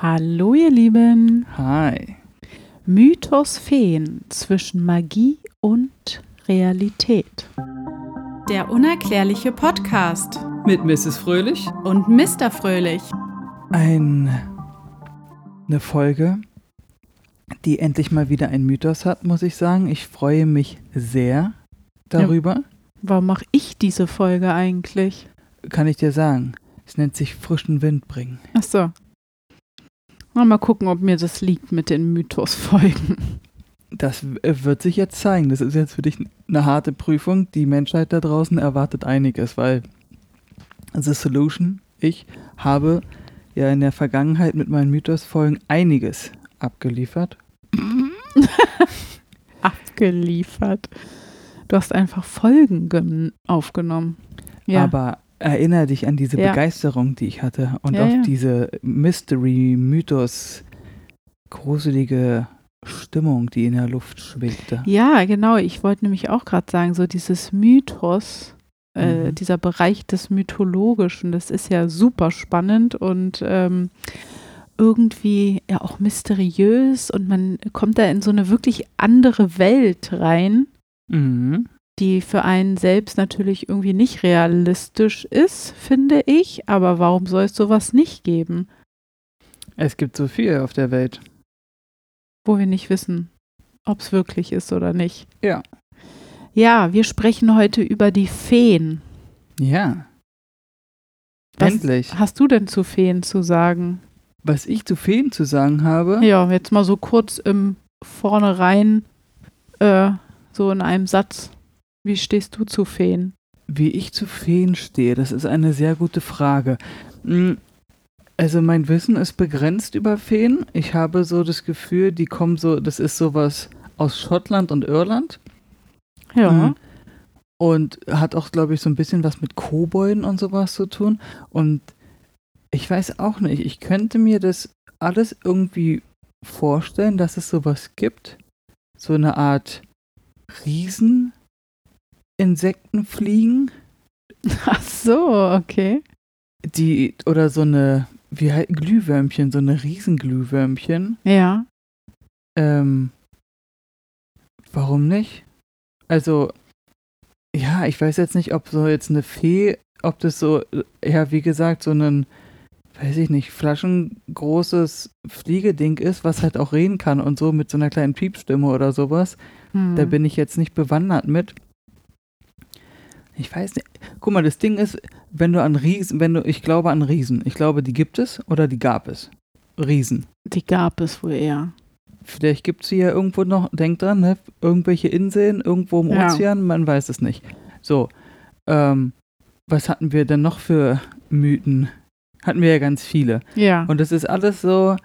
Hallo ihr Lieben. Hi. Mythos Feen zwischen Magie und Realität. Der unerklärliche Podcast Mit Mrs. Fröhlich. und Mr. Fröhlich. Ein, eine Folge, die endlich mal wieder ein Mythos hat, muss ich sagen. Ich freue mich sehr darüber. Warum mache ich diese Folge eigentlich? Kann ich dir sagen. Es nennt sich frischen Wind bringen. Ach so. Mal gucken, ob mir das liegt mit den Mythos-Folgen. Das äh, wird sich jetzt zeigen. Das ist jetzt für dich eine harte Prüfung. Die Menschheit da draußen erwartet einiges, weil The Solution, ich habe ja in der Vergangenheit mit meinen Mythos-Folgen einiges abgeliefert. Abgeliefert. Du hast einfach Folgen gen- aufgenommen. Ja. Aber erinnere dich an diese Ja. Begeisterung, die ich hatte und Ja, auf ja. diese Mystery, Mythos, gruselige Stimmung, die in der Luft schwebte. ja, genau. Ich wollte nämlich auch gerade sagen, so dieses Mythos, äh, Mhm. dieser Bereich des Mythologischen, das ist ja super spannend und ähm, irgendwie ja auch mysteriös und man kommt da in so eine wirklich andere Welt rein. Mhm. Die für einen selbst natürlich irgendwie nicht realistisch ist, finde ich. Aber warum soll es sowas nicht geben, Es gibt so viel auf der Welt. wo wir nicht wissen, ob es wirklich ist oder nicht? Ja. Ja, wir sprechen heute über die Feen. Ja. Was- Endlich. Hast du denn zu Feen zu sagen? Was ich zu Feen zu sagen habe, Ja, jetzt mal so kurz im Vornherein, äh, so in einem Satz. Wie stehst du zu Feen? wie ich zu Feen stehe, das ist eine sehr gute Frage. Mm, Also mein Wissen ist begrenzt über Feen. Ich habe so das Gefühl, die kommen so, das ist sowas aus Schottland und Irland. Ja. Mhm. Und hat auch, glaube ich, so ein bisschen was mit Kobolden und sowas zu tun. Und ich weiß auch nicht, ich könnte mir das alles irgendwie vorstellen, dass es sowas gibt. So eine Art Rieseninsektenfliegen, Ach so, okay. die, oder so eine, wie halt Glühwürmchen, so eine Riesenglühwürmchen. Ja. Ähm, warum nicht? Also, ja, ich weiß jetzt nicht, ob so jetzt eine Fee, ob das so, ja, wie gesagt, so ein, weiß ich nicht, flaschengroßes Fliegeding ist, was halt auch reden kann und so mit so einer kleinen Piepstimme oder sowas. Hm. Da bin ich jetzt nicht bewandert mit. Ich weiß nicht. Guck mal, das Ding ist, wenn du an Riesen, wenn du, ich glaube an Riesen. Ich glaube, die gibt es oder die gab es. Riesen. Die gab es wohl eher. Vielleicht gibt es sie ja irgendwo noch, denk dran, ne? irgendwelche Inseln, irgendwo im Ja. Ozean, man weiß es nicht. So, ähm, was hatten wir denn noch für Mythen? Hatten wir ja ganz viele. Ja. Und das ist alles so,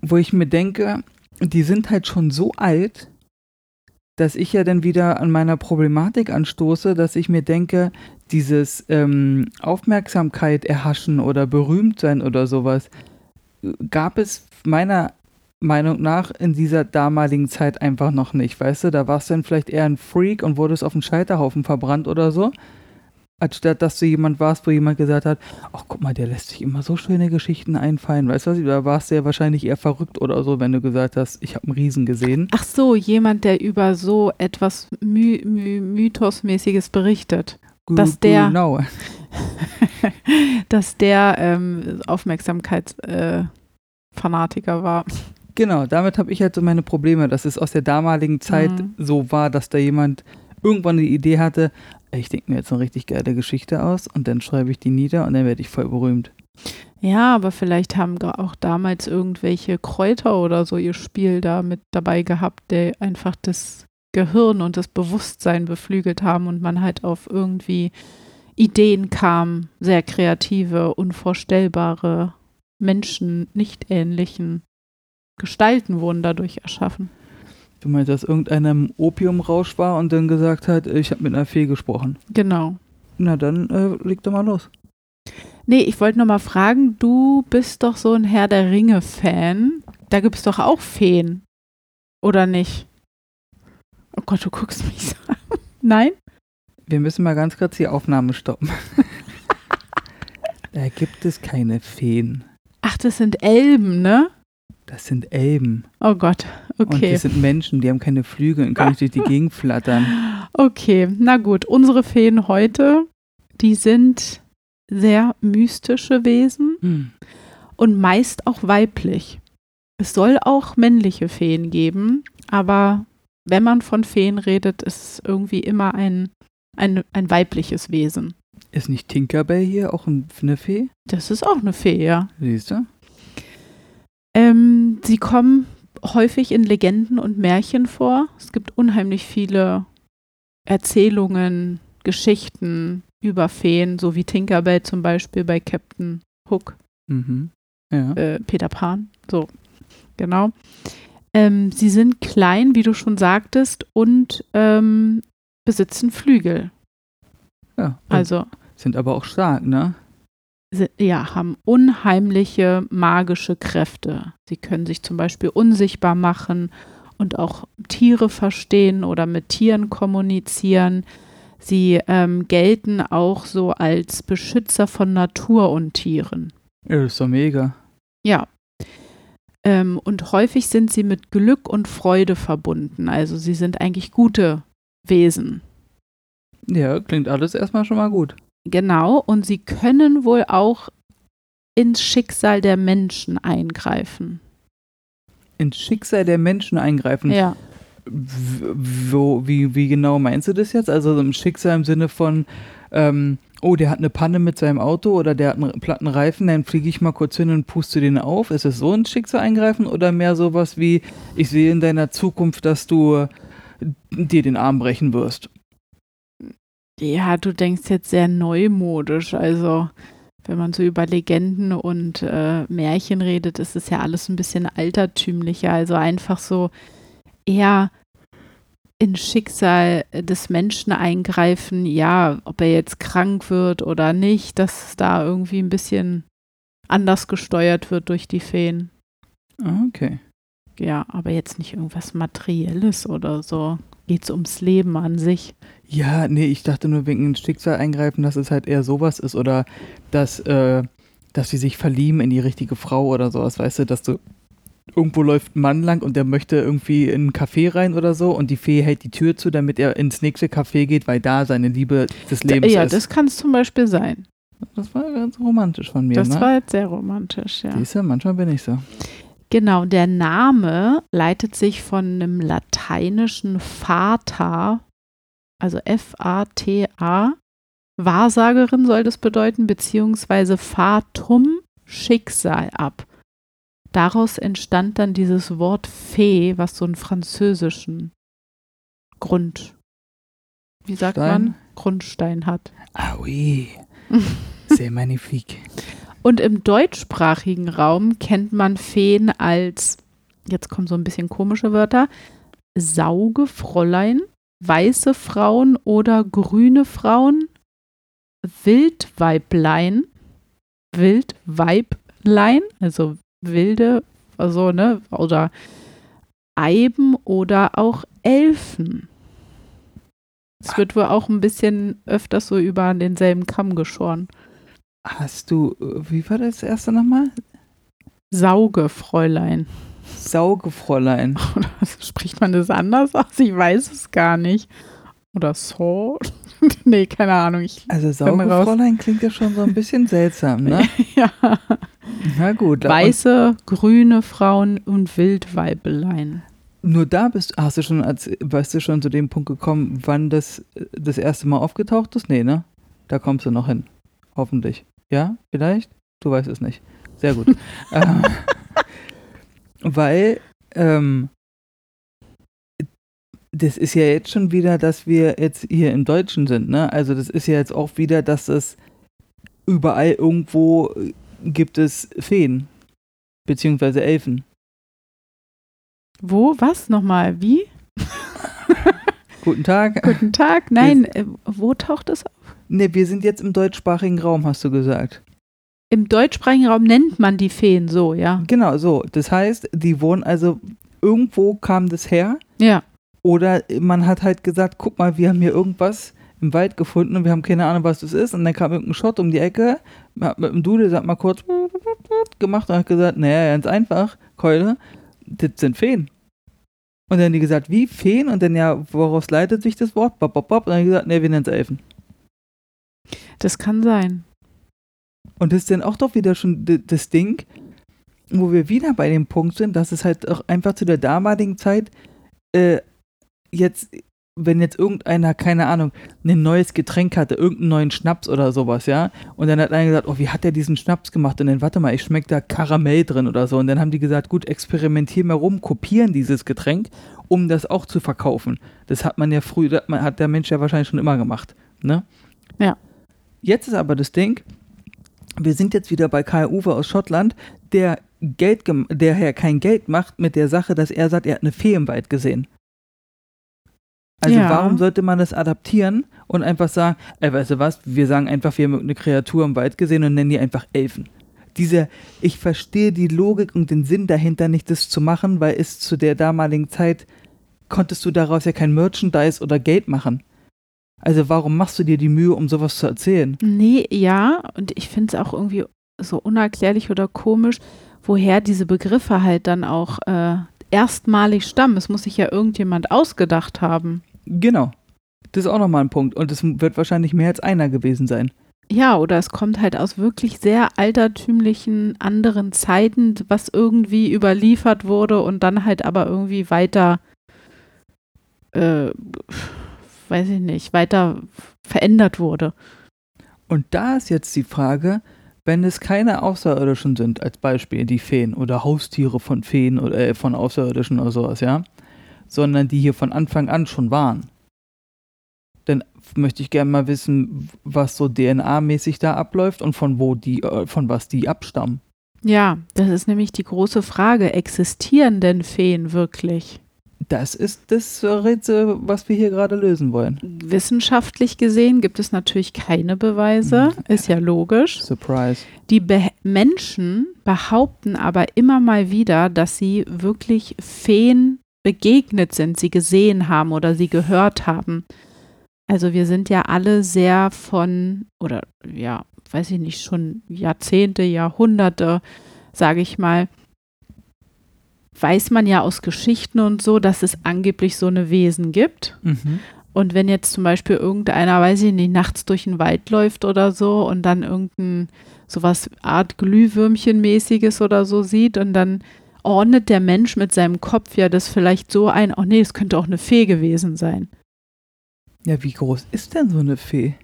wo ich mir denke, die sind halt schon so alt, dass ich ja dann wieder an meiner Problematik anstoße, dass ich mir denke, dieses ähm, Aufmerksamkeit erhaschen oder berühmt sein oder sowas, gab es meiner Meinung nach in dieser damaligen Zeit einfach noch nicht, weißt du? Da warst du dann vielleicht eher ein Freak und wurdest auf den Scheiterhaufen verbrannt oder so. Anstatt dass du jemand warst, wo jemand gesagt hat, ach guck mal, der lässt sich immer so schöne Geschichten einfallen. Weißt du was? Da warst du ja wahrscheinlich eher verrückt oder so, wenn du gesagt hast, ich habe einen Riesen gesehen. Ach so, jemand, der über so etwas My My Mythosmäßiges berichtet. Dass der- Genau. Dass der ähm, Aufmerksamkeitsfanatiker äh, war. Genau, damit habe ich halt so meine Probleme, dass es aus der damaligen Zeit Mhm. so war, dass da jemand irgendwann die Idee hatte, ich denke mir jetzt eine richtig geile Geschichte aus und dann schreibe ich die nieder und dann werde ich voll berühmt. Ja, aber vielleicht haben auch damals irgendwelche Kräuter oder so ihr Spiel da mit dabei gehabt, der einfach das Gehirn und das Bewusstsein beflügelt haben und man halt auf irgendwie Ideen kam, sehr kreative, unvorstellbare Menschen, nicht ähnlichen Gestalten wurden dadurch erschaffen. Du meinst, dass irgendeiner im Opiumrausch war und dann gesagt hat, ich habe mit einer Fee gesprochen. Genau. Na dann äh, leg doch mal los. Nee, ich wollte noch mal fragen, du bist doch so ein Herr der Ringe-Fan. Da gibt es doch auch Feen. Oder nicht? Oh Gott, du guckst mich so an. Nein? Wir müssen mal ganz kurz die Aufnahme stoppen. da gibt es keine Feen. Ach, das sind Elben, ne? Das sind Elben. Oh Gott, Und okay. das sind Menschen, die haben keine Flügel und können nicht durch die Gegend flattern. Okay, na gut. Unsere Feen heute, die sind sehr mystische Wesen Hm. und meist auch weiblich. Es soll auch männliche Feen geben, aber wenn man von Feen redet, ist es irgendwie immer ein, ein, ein weibliches Wesen. Ist nicht Tinkerbell hier auch ein- eine Fee? Das ist auch eine Fee, ja. Siehst du? Ähm, sie kommen häufig in Legenden und Märchen vor. Es gibt unheimlich viele Erzählungen, Geschichten über Feen, so wie Tinkerbell zum Beispiel bei Captain Hook, Mhm. Ja. äh, Peter Pan. So, genau. Ähm, sie sind klein, wie du schon sagtest, und ähm, besitzen Flügel. ja. Und Also sind aber auch stark, ne? Ja, haben unheimliche magische Kräfte. Sie können sich zum Beispiel unsichtbar machen und auch Tiere verstehen oder mit Tieren kommunizieren. Sie ähm, gelten auch so als Beschützer von Natur und Tieren. Ja, das ist doch mega. Ja. Ähm, und häufig sind sie mit Glück und Freude verbunden. Also sie sind eigentlich gute Wesen. Ja, klingt alles erstmal schon mal gut. Genau, und sie können wohl auch ins Schicksal der Menschen eingreifen. Ins Schicksal der Menschen eingreifen. Ja, Wo, wie, wie genau meinst du das jetzt? Also im Schicksal im Sinne von, ähm, oh, der hat eine Panne mit seinem Auto oder der hat einen platten Reifen, dann fliege ich mal kurz hin und puste den auf. Ist es so ein Schicksal eingreifen oder mehr sowas wie, ich sehe in deiner Zukunft, dass du äh, dir den Arm brechen wirst? Ja, du denkst jetzt sehr neumodisch. Also, wenn man so über Legenden und äh, Märchen redet, ist es ja alles ein bisschen altertümlicher. Also einfach so eher ins Schicksal des Menschen eingreifen, ja, ob er jetzt krank wird oder nicht, dass da irgendwie ein bisschen anders gesteuert wird durch die Feen. Ah, Okay. Ja, aber jetzt nicht irgendwas Materielles oder so. Geht's ums Leben an sich. Ja, nee, ich dachte nur wegen Schicksal eingreifen, dass es halt eher sowas ist oder dass, äh, dass sie sich verlieben in die richtige Frau oder sowas, weißt du, dass du irgendwo läuft ein Mann lang und der möchte irgendwie in ein Café rein oder so und die Fee hält die Tür zu, damit er ins nächste Café geht, weil da seine Liebe des Lebens ja, ist. das kann es zum Beispiel sein. das war ganz romantisch von mir, Das ne? war jetzt sehr romantisch, ja. Siehst du, manchmal bin ich so. Genau, der Name leitet sich von einem lateinischen Fata, also F-A-T-A, Wahrsagerin soll das bedeuten, beziehungsweise Fatum, Schicksal ab. Daraus entstand dann dieses Wort Fee, was so einen französischen Grund, wie sagt Stein? man, Grundstein hat. Ah oui, c'est magnifique. Und im deutschsprachigen Raum kennt man Feen als, jetzt kommen so ein bisschen komische Wörter, Saugefräulein, weiße Frauen oder grüne Frauen, Wildweiblein, Wildweiblein, also wilde, also, ne, oder Eiben oder auch Elfen. Es wird wohl auch ein bisschen öfters so über denselben Kamm geschoren. Hast du, äh, wie war das erste nochmal? Saugefräulein. Saugefräulein. Oder spricht man das anders aus? Ich weiß es gar nicht. Oder so? nee, keine Ahnung. Ich, Also. Saugefräulein klingt ja schon so ein bisschen seltsam, ne? ja. Na gut. Weiße, grüne Frauen und Wildweibelein. Nur da bist hast du schon, als, weißt du schon zu dem Punkt gekommen, wann das das erste Mal aufgetaucht ist? Nee, ne? Da kommst du noch hin. Hoffentlich. Ja? Vielleicht? Du weißt es nicht. Sehr gut. ähm, weil, ähm, das ist ja jetzt schon wieder, dass wir jetzt hier im Deutschen sind, ne? Also das ist ja jetzt auch wieder, dass es überall irgendwo äh, gibt es Feen. Beziehungsweise Elfen. Wo? Was? Nochmal? Wie? Guten Tag. Guten Tag. Nein, äh, wo taucht es auf? Ne, wir sind jetzt im deutschsprachigen Raum, hast du gesagt. Im deutschsprachigen Raum nennt man die Feen so, ja. Genau, so. Das heißt, die wurden also, irgendwo kam das her Ja. oder man hat halt gesagt, guck mal, wir haben hier irgendwas im Wald gefunden und wir haben keine Ahnung, was das ist. Und dann kam irgendein Schott um die Ecke, hat mit dem Dudel, sagt mal kurz gemacht und hat gesagt, naja, ganz einfach, Keule, das sind Feen. Und dann haben die gesagt, wie Feen? Und dann ja, woraus leitet sich das Wort? Bop, bop, bop. Und dann haben die gesagt, nee, wir nennen es Elfen. Das kann sein. Und das ist dann auch doch wieder schon das Ding, wo wir wieder bei dem Punkt sind, dass es halt auch einfach zu der damaligen Zeit äh, jetzt, wenn jetzt irgendeiner, keine Ahnung, ein neues Getränk hatte, irgendeinen neuen Schnaps oder sowas, ja, und dann hat einer gesagt, oh, wie hat der diesen Schnaps gemacht? Und dann, warte mal, ich schmecke da Karamell drin oder so. Und dann haben die gesagt, gut, experimentier mal rum, kopieren dieses Getränk, um das auch zu verkaufen. Das hat man ja früher, das hat der Mensch ja wahrscheinlich schon immer gemacht, ne? Ja. Jetzt ist aber das Ding, wir sind jetzt wieder bei Karl Uwe aus Schottland, der Geld, der ja kein Geld macht mit der Sache, dass er sagt, er hat eine Fee im Wald gesehen. Also Ja. warum sollte man das adaptieren und einfach sagen, ey, weißt du was, wir sagen einfach, wir haben eine Kreatur im Wald gesehen und nennen die einfach Elfen. Diese, ich verstehe die Logik und den Sinn dahinter nicht, das zu machen, weil es zu der damaligen Zeit konntest du daraus ja kein Merchandise oder Geld machen. Also warum machst du dir die Mühe, um sowas zu erzählen? Nee, ja, und ich finde es auch irgendwie so unerklärlich oder komisch, woher diese Begriffe halt dann auch äh, erstmalig stammen. Es muss sich ja irgendjemand ausgedacht haben. Genau. Das ist auch nochmal ein Punkt. Und es wird wahrscheinlich mehr als einer gewesen sein. Ja, oder es kommt halt aus wirklich sehr altertümlichen anderen Zeiten, was irgendwie überliefert wurde und dann halt aber irgendwie weiter, äh, weiß ich nicht, weiter verändert wurde. Und da ist jetzt die Frage, wenn es keine Außerirdischen sind, als Beispiel die Feen oder Haustiere von Feen oder äh, von Außerirdischen oder sowas, ja, sondern die hier von Anfang an schon waren, dann möchte ich gerne mal wissen, was so DNA-mäßig da abläuft und von wo die, äh, von was die abstammen. Ja, das ist nämlich die große Frage. Existieren denn Feen wirklich? Das ist das Rätsel, was wir hier gerade lösen wollen. Wissenschaftlich gesehen gibt es natürlich keine Beweise, Mhm. ist ja logisch. Surprise. Die Be Menschen behaupten aber immer mal wieder, dass sie wirklich Feen begegnet sind, sie gesehen haben oder sie gehört haben. Also wir sind ja alle sehr von, oder ja, weiß ich nicht, schon Jahrzehnte, Jahrhunderte, sage ich mal, weiß man ja aus Geschichten und so, dass es angeblich so eine Wesen gibt. Mhm. Und wenn jetzt zum Beispiel irgendeiner, weiß ich nicht, nachts durch den Wald läuft oder so und dann irgendein sowas Art Glühwürmchen-mäßiges oder so sieht und dann ordnet der Mensch mit seinem Kopf ja das vielleicht so ein, oh nee, es könnte auch eine Fee gewesen sein. Ja, wie groß ist denn so eine Fee?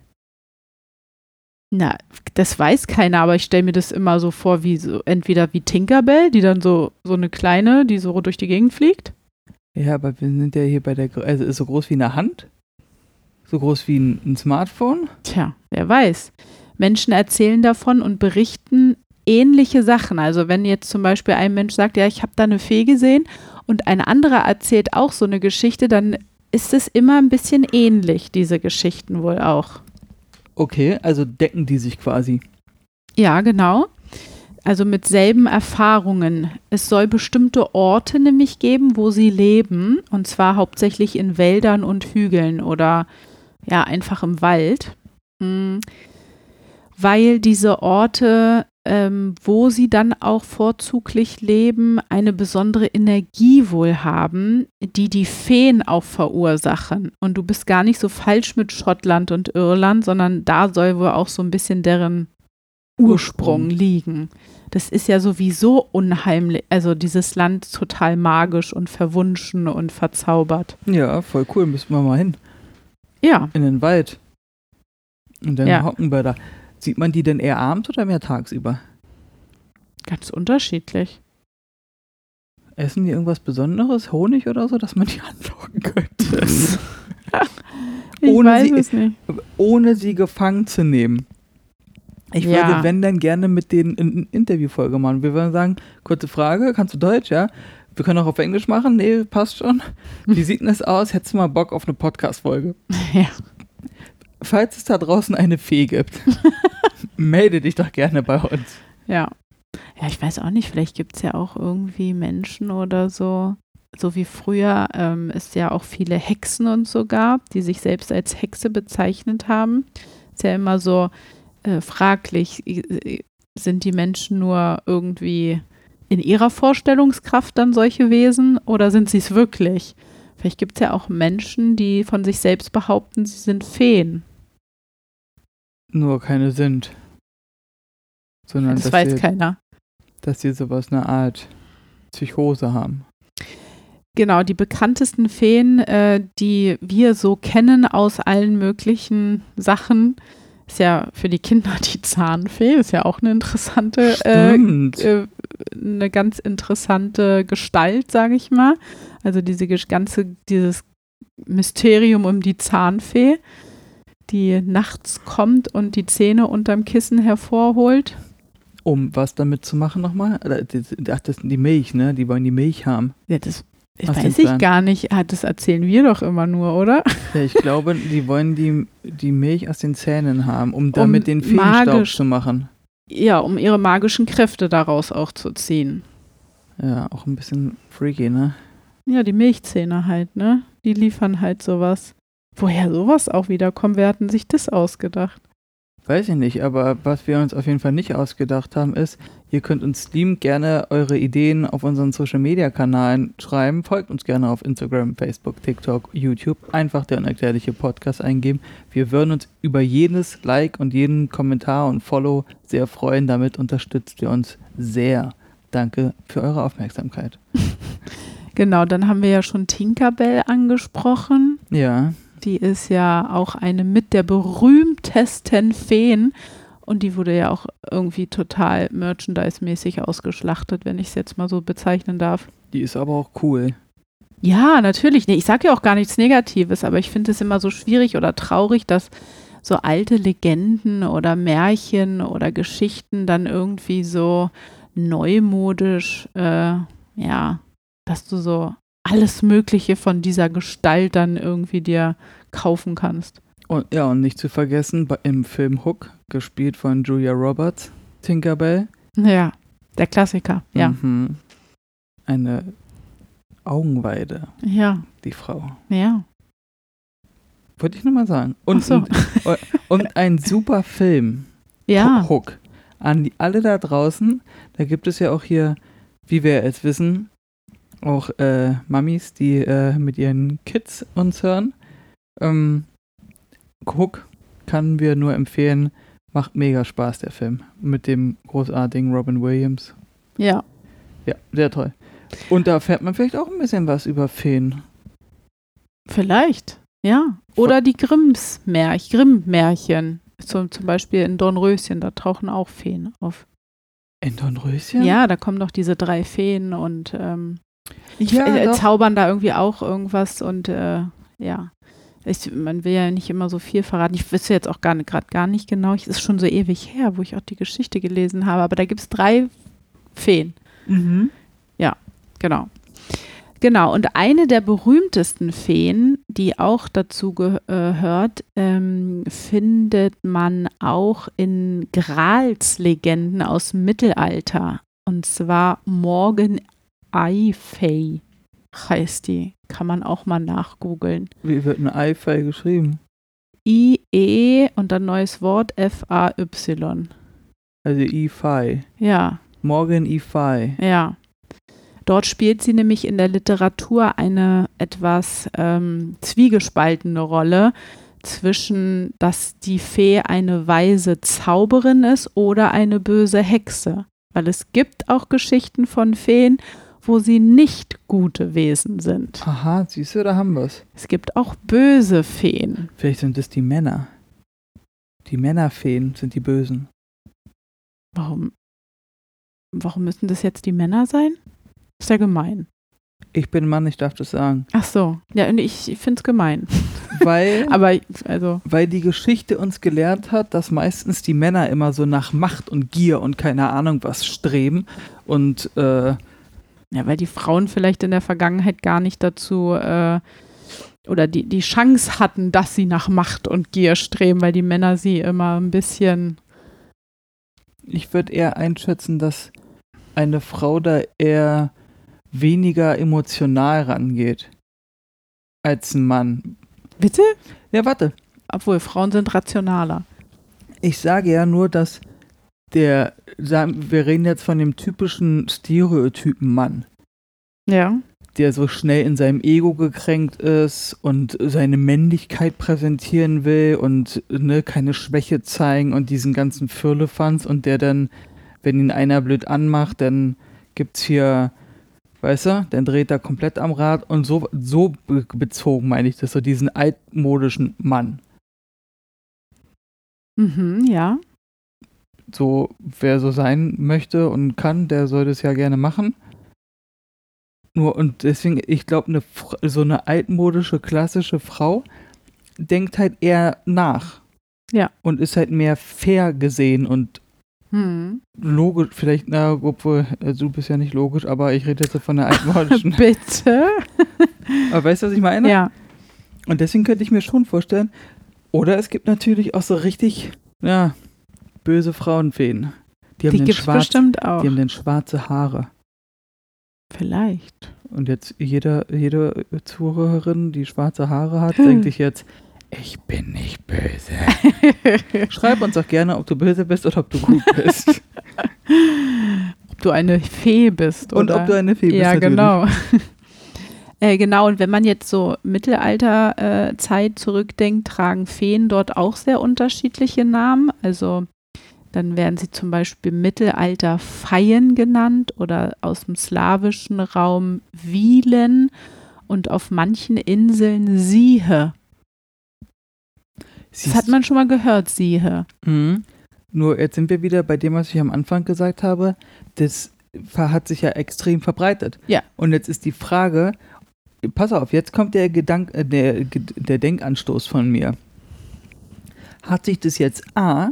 Na, das weiß keiner, aber ich stelle mir das immer so vor, wie so, entweder wie Tinkerbell, die dann so, so eine kleine, die so durch die Gegend fliegt. Ja, aber wir sind ja hier bei der, also ist so groß wie eine Hand? So groß wie ein, ein Smartphone? Tja, wer weiß. Menschen erzählen davon und berichten ähnliche Sachen. Also wenn jetzt zum Beispiel ein Mensch sagt, ja, ich habe da eine Fee gesehen und ein anderer erzählt auch so eine Geschichte, dann ist es immer ein bisschen ähnlich, diese Geschichten wohl auch. Okay, also decken die sich quasi. Ja, genau. Also mit selben Erfahrungen. Es soll bestimmte Orte nämlich geben, wo sie leben, und zwar hauptsächlich in Wäldern und Hügeln oder ja, einfach im Wald. Hm. Weil diese Orte, ähm, wo sie dann auch vorzüglich leben, eine besondere Energie wohl haben, die die Feen auch verursachen. Und du bist gar nicht so falsch mit Schottland und Irland, sondern da soll wohl auch so ein bisschen deren Ursprung Ursprung. liegen. Das ist ja sowieso unheimlich, also dieses Land total magisch und verwunschen und verzaubert. Ja, voll cool, müssen wir mal hin. Ja, In den Wald. Und dann Ja. hocken wir da. Sieht man die denn eher abends oder mehr tagsüber? ganz unterschiedlich. Essen die irgendwas Besonderes? Honig oder so, dass man die anlocken könnte? Ich Ohne weiß sie- es nicht. Ohne sie gefangen zu nehmen. Ich Ja. würde, wenn dann gerne mit denen eine Interviewfolge machen. Wir würden sagen, kurze Frage, kannst du Deutsch, ja? Wir können auch auf Englisch machen. Nee, passt schon. Wie sieht denn das aus? Hättest du mal Bock auf eine Podcast-Folge? Ja. Falls es da draußen eine Fee gibt, melde dich doch gerne bei uns. Ja. Ja, ich weiß auch nicht, vielleicht gibt es ja auch irgendwie Menschen oder so. so wie früher ähm, es ja auch viele Hexen und so gab, die sich selbst als Hexe bezeichnet haben. Ist ja immer so äh, fraglich, sind die Menschen nur irgendwie in ihrer Vorstellungskraft dann solche Wesen oder sind sie es wirklich? Vielleicht gibt es ja auch Menschen, die von sich selbst behaupten, sie sind Feen. Nur keine sind. Sondern Das dass weiß sie, keiner. dass sie sowas eine Art Psychose haben. Genau, die bekanntesten Feen, äh, die wir so kennen aus allen möglichen Sachen, ist ja für die Kinder die Zahnfee, ist ja auch eine interessante, äh, äh, eine ganz interessante Gestalt, sage ich mal. Also diese ganze, dieses Mysterium um die Zahnfee, die nachts kommt und die Zähne unterm Kissen hervorholt. Um was damit zu machen nochmal? Ach, das sind die Milch, ne? Die wollen die Milch haben. Ja, das Was weiß ich gar nicht. Ah, Das erzählen wir doch immer nur, oder? Ja, ich glaube, die wollen die, die Milch aus den Zähnen haben, um damit den Feenstaub magisch- zu machen. Ja, um ihre magischen Kräfte daraus auch zu ziehen. Ja, auch ein bisschen freaky, ne? Ja, die Milchzähne halt, ne? Die liefern halt sowas. Woher sowas auch wieder kommt, wer hatten sich das ausgedacht? Weiß ich nicht, aber was wir uns auf jeden Fall nicht ausgedacht haben, ist, ihr könnt uns liebend gerne eure Ideen auf unseren Social Media Kanälen schreiben. Folgt uns gerne auf Instagram, Facebook, TikTok, YouTube. Einfach der unerklärliche Podcast eingeben. Wir würden uns über jedes Like und jeden Kommentar und Follow sehr freuen. Damit unterstützt ihr uns sehr. Danke für eure Aufmerksamkeit. Genau, dann haben wir ja schon Tinkerbell angesprochen. Ja, Die ist ja auch eine mit der berühmtesten Feen. Und die wurde ja auch irgendwie total merchandise-mäßig ausgeschlachtet, wenn ich es jetzt mal so bezeichnen darf. die ist aber auch cool. Ja, natürlich. Nee, ich sage ja auch gar nichts Negatives, aber ich finde es immer so schwierig oder traurig, dass so alte Legenden oder Märchen oder Geschichten dann irgendwie so neumodisch, äh, ja, dass du so alles Mögliche von dieser Gestalt dann irgendwie dir kaufen kannst. Und ja, und nicht zu vergessen, im Film Hook, gespielt von Julia Roberts, Tinkerbell. Ja, der Klassiker. Ja, Mhm. Eine Augenweide, ja, die Frau. ja. Wollte ich nur mal sagen. Und, so. und, und ein super Film. Ja, Hook. An die, alle da draußen, da gibt es ja auch hier, wie wir jetzt wissen, auch äh, Mamis, die äh, mit ihren Kids uns hören. Ähm, Hook kann wir nur empfehlen. Macht mega Spaß, der Film. Mit dem großartigen Robin Williams. ja. Ja, sehr toll. Und da fährt man vielleicht auch ein bisschen was über Feen. Vielleicht, ja. Oder die Grimms Märchen, Grimm-Märchen. Zum, zum Beispiel in Dornröschen, da tauchen auch Feen auf. In Dornröschen? Ja, da kommen doch diese drei Feen und ähm, ja äh, zaubern da irgendwie auch irgendwas und äh, ja. Ich, man will ja nicht immer so viel verraten. Ich wüsste jetzt auch gar gerade gar nicht genau. Es ist schon so ewig her, wo ich auch die Geschichte gelesen habe. Aber da gibt es drei Feen. Mhm. Genau. Genau, und eine der berühmtesten Feen, die auch dazu gehört, ähm, findet man auch in Gralslegenden aus dem Mittelalter. Und zwar Morgan Eifey heißt die. Kann man auch mal nachgoogeln. Wie wird ein Eifel geschrieben? I-E und dann neues Wort F-A-Y. Also Ifai. Ja, Morgan Ifai. Ja. Dort spielt sie nämlich in der Literatur eine etwas ähm, zwiegespaltene Rolle zwischen, dass die Fee eine weise Zauberin ist oder eine böse Hexe. Weil es gibt auch Geschichten von Feen, wo sie nicht gute Wesen sind. Aha, siehst du, da haben wir's. Es gibt auch böse Feen. Vielleicht sind es die Männer. Die Männerfeen sind die Bösen. Warum, warum müssen das jetzt die Männer sein? Ist ja gemein. Ich bin Mann, ich darf das sagen. Ach so. Ja, und ich, ich finde es gemein. Weil, Aber, also, weil die Geschichte uns gelehrt hat, dass meistens die Männer immer so nach Macht und Gier und keine Ahnung was streben. Und äh, Ja, weil die Frauen vielleicht in der Vergangenheit gar nicht dazu äh, oder die, die Chance hatten, dass sie nach Macht und Gier streben, weil die Männer sie immer ein bisschen. ich würde eher einschätzen, dass eine Frau da eher weniger emotional rangeht als ein Mann. Bitte? Ja, warte. Obwohl, Frauen sind rationaler. Ich sage ja nur, dass der, sagen- wir reden jetzt von dem typischen Stereotypen Mann, Ja. der so schnell in seinem Ego gekränkt ist und seine Männlichkeit präsentieren will und ne, keine Schwäche zeigen und diesen ganzen Firlefanz und der dann, wenn ihn einer blöd anmacht, dann gibt's hier, weißt du, dann dreht er komplett am Rad und so, so be bezogen meine ich das, so diesen altmodischen Mann. Mhm, ja. So, wer so sein möchte und kann, der soll das ja gerne machen. Nur, und deswegen, ich glaube, eine, so eine altmodische, klassische Frau denkt halt eher nach. Ja. Und ist halt mehr fair gesehen und Hm. logisch, vielleicht, na, obwohl, also du bist ja nicht logisch, aber ich rede jetzt von der altmodischen. Bitte? aber weißt du, was ich meine? Ja. Und deswegen könnte ich mir schon vorstellen, oder es gibt natürlich auch so richtig, ja, böse Frauenfeen. Die haben Die den schwarz, auch. Die haben dann schwarze Haare. Vielleicht. Und jetzt jeder, jede Zuhörerin, die schwarze Haare hat, Hm. denkt sich jetzt, ich bin nicht böse. Schreib uns doch gerne, ob du böse bist oder ob du gut bist. ob du eine Fee bist. Und oder? ob du eine Fee bist. Ja, natürlich. genau. äh, genau, und wenn man jetzt so Mittelalterzeit äh, zurückdenkt, tragen Feen dort auch sehr unterschiedliche Namen. Also dann werden sie zum Beispiel Mittelalter Feien genannt oder aus dem slawischen Raum Wielen und auf manchen Inseln Siehe. Das Siehst hat man schon mal gehört, Siehe. Mhm. Nur jetzt sind wir wieder bei dem, was ich am Anfang gesagt habe. Das hat sich ja extrem verbreitet. Ja. Und jetzt ist die Frage, pass auf, jetzt kommt der Gedank, äh, der, der Denkanstoß von mir. Hat sich das jetzt A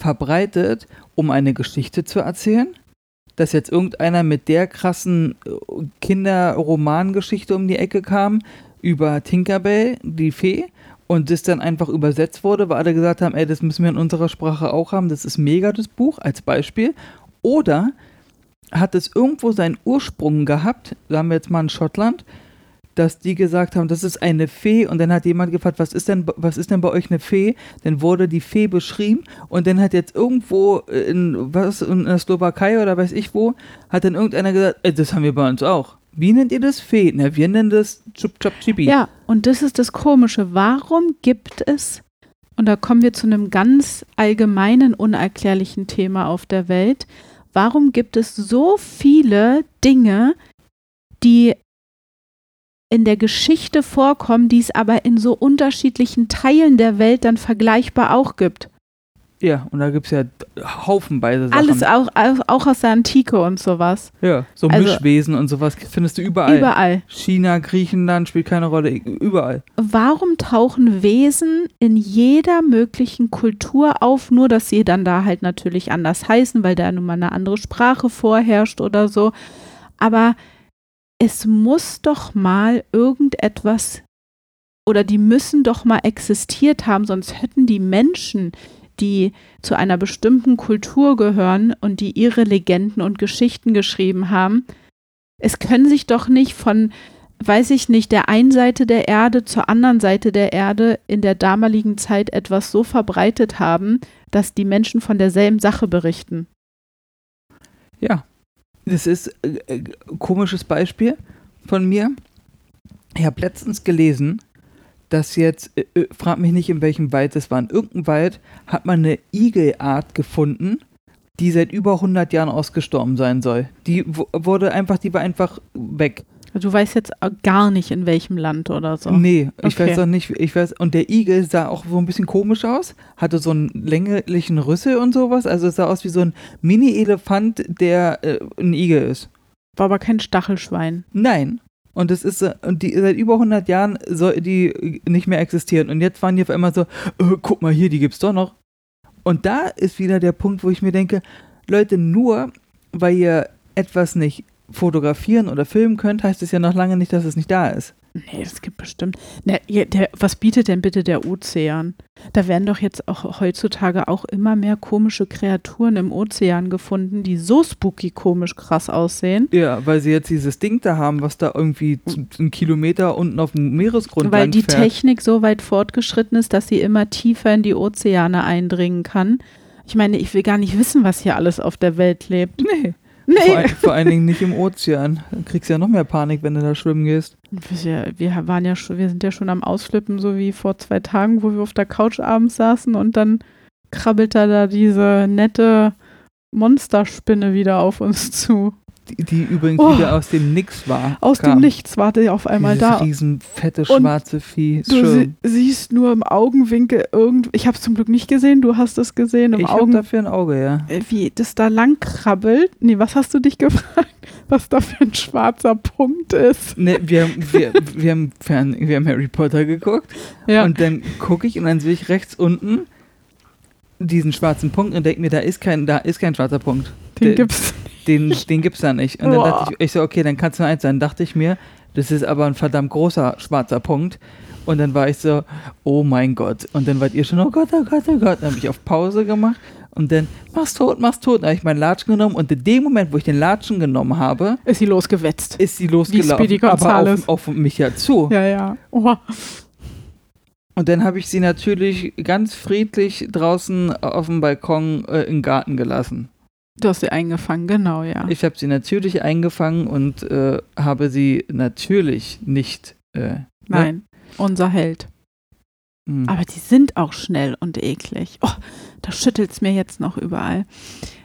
verbreitet, um eine Geschichte zu erzählen? Dass jetzt irgendeiner mit der krassen äh, Kinderromangeschichte um die Ecke kam über Tinkerbell, die Fee, und das dann einfach übersetzt wurde, weil alle gesagt haben, ey, das müssen wir in unserer Sprache auch haben, das ist mega das Buch als Beispiel. Oder hat es irgendwo seinen Ursprung gehabt, sagen wir jetzt mal in Schottland, dass die gesagt haben, das ist eine Fee und dann hat jemand gefragt, was ist denn, was ist denn bei euch eine Fee? Dann wurde die Fee beschrieben und dann hat jetzt irgendwo in, was, in der Slowakei oder weiß ich wo, hat dann irgendeiner gesagt, ey, das haben wir bei uns auch. Wie nennt ihr das Fee? Na, wir nennen das Chup Chup Chibi. Ja, und das ist das Komische. Warum gibt es, und da kommen wir zu einem ganz allgemeinen, unerklärlichen Thema auf der Welt, warum gibt es so viele Dinge, die in der Geschichte vorkommen, die es aber in so unterschiedlichen Teilen der Welt dann vergleichbar auch gibt? Ja, und da gibt es ja haufenweise Sachen. Alles auch, auch aus der Antike und sowas. Ja, so Also- Mischwesen und sowas findest du überall. Überall. China, Griechenland spielt keine Rolle, überall. warum tauchen Wesen in jeder möglichen Kultur auf, nur dass sie dann da halt natürlich anders heißen, weil da nun mal eine andere Sprache vorherrscht oder so. Aber es muss doch mal irgendetwas oder die müssen doch mal existiert haben, sonst hätten die Menschen, die zu einer bestimmten Kultur gehören und die ihre Legenden und Geschichten geschrieben haben, es können sich doch nicht von weiß ich nicht, der einen Seite der Erde zur anderen Seite der Erde in der damaligen Zeit etwas so verbreitet haben, dass die Menschen von derselben Sache berichten. Ja. Das ist äh, äh, komisches Beispiel von mir. Ich habe letztens gelesen, dass jetzt, äh, frag mich nicht, in welchem Wald es war, in irgendeinem Wald hat man eine Igelart gefunden, die seit über 100 Jahren ausgestorben sein soll. Die wurde einfach, die war einfach weg. Du weißt jetzt gar nicht, in welchem Land oder so. Nee, ich Okay. weiß auch nicht, ich weiß, und der Igel sah auch so ein bisschen komisch aus, hatte so einen länglichen Rüssel und sowas, also es sah aus wie so ein Mini-Elefant, der äh, ein Igel ist. War aber kein Stachelschwein. Nein. Und es ist, äh, und die seit über 100 Jahren soll die äh, nicht mehr existieren. Und jetzt waren die auf einmal so, äh, guck mal hier, die gibt's doch noch. Und da ist wieder der Punkt, wo ich mir denke, Leute, nur weil ihr etwas nicht fotografieren oder filmen könnt, heißt es ja noch lange nicht, dass es nicht da ist. Nee, das gibt bestimmt. Ja, der, was bietet denn bitte der Ozean? Da werden doch jetzt auch heutzutage auch immer mehr komische Kreaturen im Ozean gefunden, die so spooky komisch krass aussehen. Ja, weil sie jetzt dieses Ding da haben, was da irgendwie einen Kilometer unten auf dem Meeresgrund Weil die. Technik so weit fortgeschritten ist, dass sie immer tiefer in die Ozeane eindringen kann. Ich meine, ich will gar nicht wissen, was hier alles auf der Welt lebt. Nee. Nee. Vor, vor allen Dingen nicht im Ozean. Dann kriegst du ja noch mehr Panik, wenn du da schwimmen gehst. Wir, wir waren ja schon, wir sind ja schon am Ausflippen, so wie vor zwei Tagen, wo wir auf der Couch abends saßen und dann krabbelt da, da diese nette Monsterspinne wieder auf uns zu. Die, die übrigens Oh. wieder aus dem Nix war. Aus kam. dem Nichts war die auf einmal Dieses da. riesen fette Und schwarze Vieh. Ist Du sie, siehst nur im Augenwinkel irgend. Ich habe es zum Glück nicht gesehen, du hast es gesehen im Ich habe Augen, dafür ein Auge, ja. äh, wie das da lang krabbelt. Nee, was hast du dich gefragt? Was da für ein schwarzer Punkt ist? Ne, wir, wir, wir, haben Fern wir haben Harry Potter geguckt Ja. und dann gucke ich und dann sehe ich rechts unten diesen schwarzen Punkt und denke mir, da ist kein, da ist kein schwarzer Punkt. den der- gibt's. Den, den gibt's da nicht. Und dann Boah. dachte ich, ich so, okay, dann kann es nur eins sein. Dachte ich mir, das ist aber ein verdammt großer schwarzer Punkt. Und dann war ich so, oh mein Gott. Und dann wart ihr schon, oh Gott, oh Gott, oh Gott. Dann habe ich auf Pause gemacht und dann, mach's tot, mach's tot. Dann habe ich meinen Latschen genommen und in dem Moment, wo ich den Latschen genommen habe, Ist sie losgewetzt. ist sie Speedy losgelaufen, aber Gonzales. auf, auf mich ja zu. Ja, ja. Oh. Und dann habe ich sie natürlich ganz friedlich draußen auf dem Balkon äh, im Garten gelassen. Du hast sie eingefangen, genau, ja. Ich habe sie natürlich eingefangen und äh, habe sie natürlich nicht. Äh, Nein, unser Held. mh. Aber die sind auch schnell und eklig. Oh, da schüttelt es mir jetzt noch überall.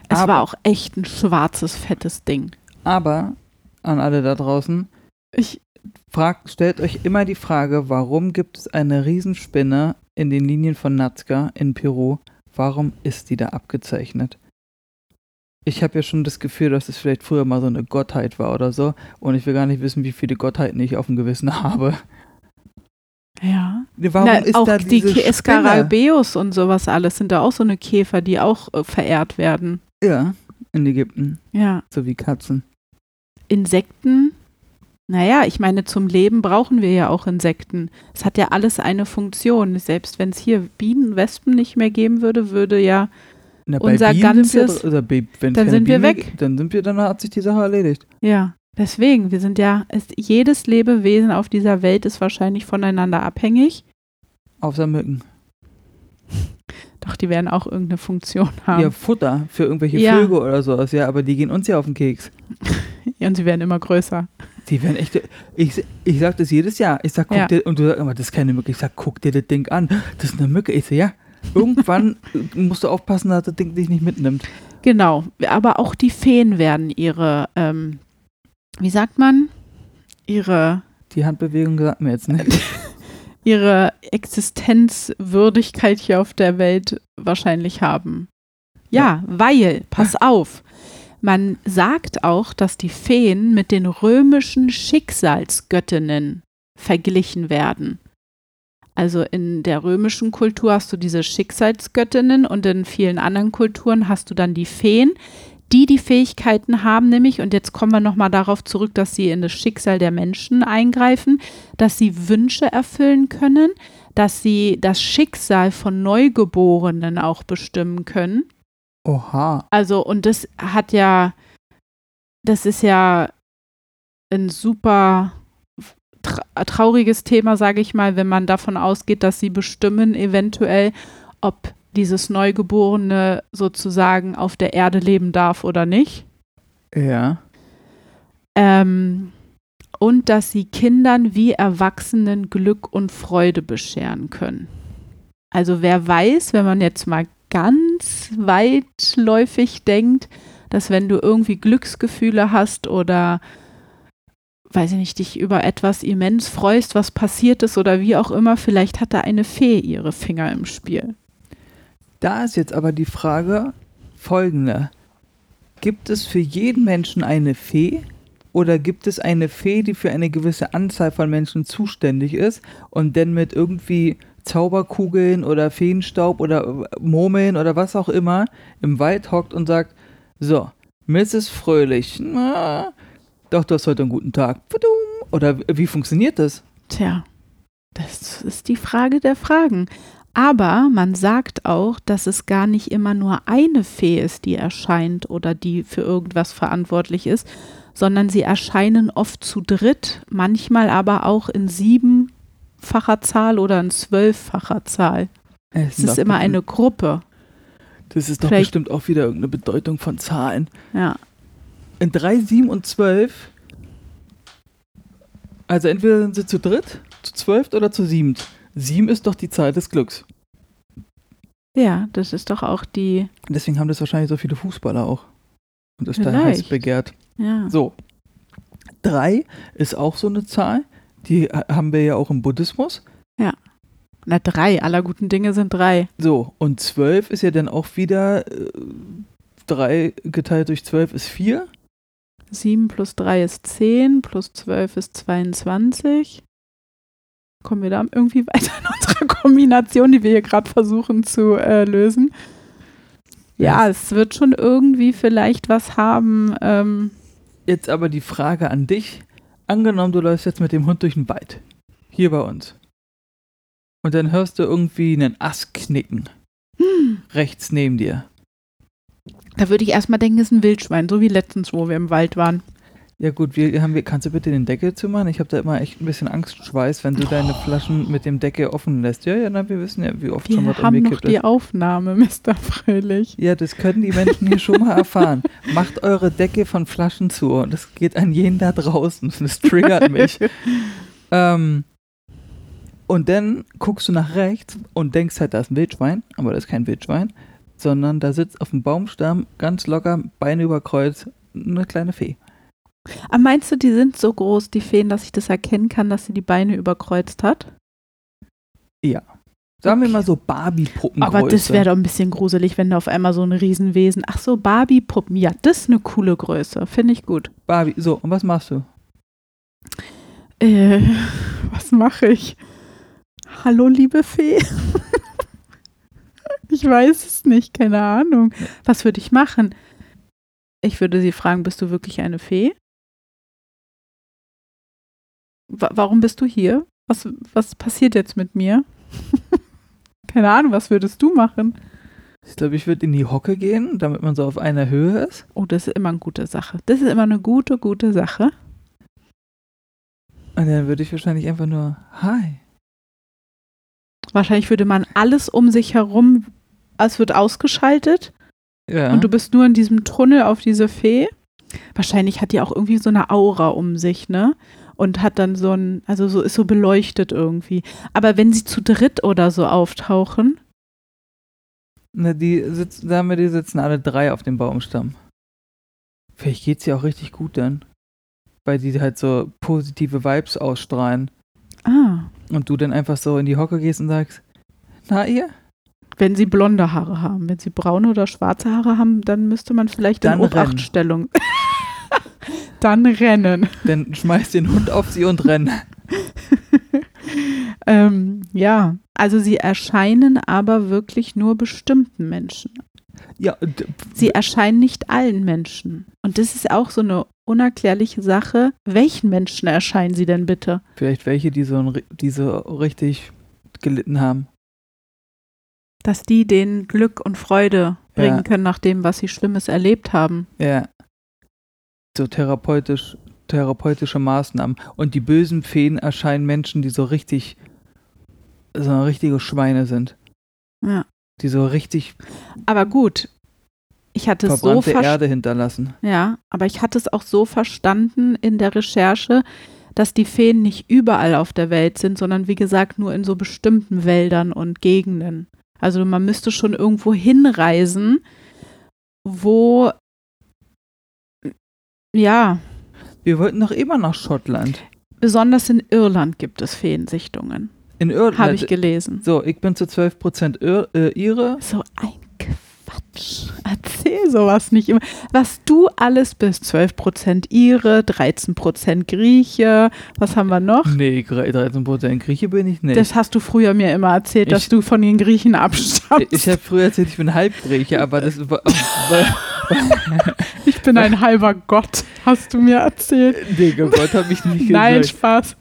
Es Aber- war auch echt ein schwarzes, fettes Ding. Aber an alle da draußen, Ich, fragt, stellt euch immer die Frage, warum gibt es eine Riesenspinne in den Linien von Nazca in Peru? Warum ist die da abgezeichnet? Ich habe ja schon das Gefühl, dass es vielleicht früher mal so eine Gottheit war oder so. Und ich will gar nicht wissen, wie viele Gottheiten ich auf dem Gewissen habe. ja. Warum Na, ist auch da die? Skarabäus und sowas alles sind da auch so eine Käfer, die auch äh, verehrt werden. Ja, in Ägypten, Ja. so wie Katzen. Insekten, naja, ich meine, zum Leben brauchen wir ja auch Insekten. Es hat ja alles eine Funktion. Selbst wenn es hier Bienen, Wespen nicht mehr geben würde, würde ja, Na, Unser wir ganzes- bei- wenn dann sind wir Bienen mehr weg. Dann sind wir, dann hat sich die Sache erledigt. ja. Deswegen, wir sind ja, ist, jedes Lebewesen auf dieser Welt ist wahrscheinlich voneinander abhängig. Außer Mücken. Doch, die werden auch irgendeine Funktion haben. Ja, Futter für irgendwelche Ja. Vögel oder sowas, ja, aber die gehen uns ja auf den Keks. Und sie werden immer größer. Die werden echt. Ich, ich sag das jedes Jahr. Ich sag, guck Ja. dir, und du sagst immer, das ist keine Mücke. Ich sag, guck dir das Ding an. Das ist eine Mücke. Ich so, ja. Irgendwann musst du aufpassen, dass das Ding dich nicht mitnimmt. Genau, aber auch die Feen werden ihre, ähm, wie sagt man, ihre, Die Handbewegung sagt mir jetzt nicht. ihre Existenzwürdigkeit hier auf der Welt wahrscheinlich haben. Ja, weil, pass auf, man sagt auch, dass die Feen mit den römischen Schicksalsgöttinnen verglichen werden. Also in der römischen Kultur hast du diese Schicksalsgöttinnen und in vielen anderen Kulturen hast du dann die Feen, die die Fähigkeiten haben, nämlich, und jetzt kommen wir nochmal darauf zurück, dass sie in das Schicksal der Menschen eingreifen, dass sie Wünsche erfüllen können, dass sie das Schicksal von Neugeborenen auch bestimmen können. Oha. Also, und das hat ja, das ist ja ein super trauriges Thema, sage ich mal, wenn man davon ausgeht, dass sie bestimmen eventuell, ob dieses Neugeborene sozusagen auf der Erde leben darf oder nicht. Ja. Ähm, und dass sie Kindern wie Erwachsenen Glück und Freude bescheren können. Also wer weiß, wenn man jetzt mal ganz weitläufig denkt, dass wenn du irgendwie Glücksgefühle hast oder weiß ich nicht, dich über etwas immens freust, was passiert ist oder wie auch immer, vielleicht hat da eine Fee ihre Finger im Spiel. Da ist jetzt aber die Frage folgende. Gibt es für jeden Menschen eine Fee? Oder gibt es eine Fee, die für eine gewisse Anzahl von Menschen zuständig ist und dann mit irgendwie Zauberkugeln oder Feenstaub oder Murmeln oder was auch immer im Wald hockt und sagt, so, Mrs. Fröhlich, na, doch, du hast heute einen guten Tag. Oder wie funktioniert das? Tja, das ist die Frage der Fragen. Aber man sagt auch, dass es gar nicht immer nur eine Fee ist, die erscheint oder die für irgendwas verantwortlich ist, sondern sie erscheinen oft zu dritt, manchmal aber auch in siebenfacher Zahl oder in zwölffacher Zahl. Es ist immer eine Gruppe. Das ist doch Vielleicht, bestimmt auch wieder irgendeine Bedeutung von Zahlen. Ja. In 3, 7 und 12, also entweder sind sie zu dritt, zu zwölf oder zu siebt. Sieben ist doch die Zahl des Glücks. Ja, das ist doch auch die. Deswegen haben das wahrscheinlich so viele Fußballer auch. Und ist Vielleicht. da heiß begehrt. Ja. So. Drei ist auch so eine Zahl. Die haben wir ja auch im Buddhismus. Ja. Na, drei. Aller guten Dinge sind drei. So. Und zwölf ist ja dann auch wieder. Äh, drei geteilt durch zwölf ist vier. Sieben plus drei ist zehn, plus zwölf ist 22 kommen wir da irgendwie weiter in unserer Kombination, die wir hier gerade versuchen zu äh, lösen. Ja, es wird schon irgendwie vielleicht was haben. Ähm. Jetzt aber die Frage an dich. Angenommen, du läufst jetzt mit dem Hund durch den Wald. Hier bei uns. Und dann hörst du irgendwie einen Ast knicken. Hm. Rechts neben dir. Da würde ich erstmal denken, es ist ein Wildschwein, so wie letztens, wo wir im Wald waren. Ja gut, wir haben wir, kannst du bitte den Deckel zumachen? Ich habe da immer echt ein bisschen Angstschweiß, wenn du oh. deine Flaschen mit dem Deckel offen lässt. Ja, ja, na, wir wissen ja, wie oft wir schon was haben noch die Aufnahme, Mr. Fröhlich. Ja, das können die Menschen hier schon mal erfahren. Macht eure Decke von Flaschen zu und das geht an jeden da draußen. Das triggert mich. ähm, und dann guckst du nach rechts und denkst halt, da ist ein Wildschwein, aber das ist kein Wildschwein, sondern da sitzt auf dem Baumstamm ganz locker, Beine über Kreuz, eine kleine Fee. Aber meinst du, die sind so groß, die Feen, dass ich das erkennen kann, dass sie die Beine überkreuzt hat? Ja. Sagen okay. wir mal so Barbie-Puppen. Aber das wäre doch ein bisschen gruselig, wenn da auf einmal so ein Riesenwesen. Ach so, Barbie-Puppen. Ja, das ist eine coole Größe. Finde ich gut. Barbie, so, und was machst du? Äh, was mache ich? Hallo, liebe Fee. ich weiß es nicht, keine Ahnung. Was würde ich machen? Ich würde sie fragen, bist du wirklich eine Fee? warum bist du hier? Was, was passiert jetzt mit mir? Keine Ahnung, was würdest du machen? Ich glaube, ich würde in die Hocke gehen, damit man so auf einer Höhe ist. Oh, das ist immer eine gute Sache. Das ist immer eine gute, gute Sache. Und dann würde ich wahrscheinlich einfach nur Hi. Wahrscheinlich würde man alles um sich herum, es wird ausgeschaltet. Ja. Und du bist nur in diesem Tunnel auf diese Fee. Wahrscheinlich hat die auch irgendwie so eine Aura um sich, ne? und hat dann so ein, also so ist so beleuchtet irgendwie. Aber wenn sie zu dritt oder so auftauchen. Na, die sitzen, sagen wir, die sitzen alle drei auf dem Baumstamm. Vielleicht geht's ja auch richtig gut dann. Weil die halt so positive Vibes ausstrahlen. Ah. Und du dann einfach so in die Hocke gehst und sagst, na ihr? Wenn sie blonde Haare haben. Wenn sie braune oder schwarze Haare haben, dann müsste man vielleicht dann in Obachtstellung. Dann rennen. Dann schmeiß den Hund auf sie und renn. ähm, ja, also sie erscheinen aber wirklich nur bestimmten Menschen. Ja, sie erscheinen nicht allen Menschen. Und das ist auch so eine unerklärliche Sache. Welchen Menschen erscheinen sie denn bitte? Vielleicht welche, die so, die so richtig gelitten haben. Dass die denen Glück und Freude bringen ja. können nach dem, was sie Schlimmes erlebt haben. Ja so therapeutisch, therapeutische Maßnahmen. Und die bösen Feen erscheinen Menschen, die so richtig, so richtige Schweine sind. Ja. Die so richtig. Aber gut. Ich hatte es so Erde hinterlassen. Ja, aber ich hatte es auch so verstanden in der Recherche, dass die Feen nicht überall auf der Welt sind, sondern wie gesagt nur in so bestimmten Wäldern und Gegenden. Also man müsste schon irgendwo hinreisen, wo ja. Wir wollten doch immer nach Schottland. Besonders in Irland gibt es Feensichtungen. In Irland? Habe ich gelesen. So, ich bin zu 12% Ir äh, Ire. So ein Quatsch. Erzähl sowas nicht immer. Was du alles bist, 12% Ire, 13% Grieche, was haben wir noch? Nee, 13% Grieche bin ich nicht. Das hast du früher mir immer erzählt, ich, dass du von den Griechen abstammst. Ich habe früher erzählt, ich bin Halbgrieche, aber das war... ich bin ein halber Gott, hast du mir erzählt. Nee, Gott habe ich nicht gesagt. Nein, Spaß.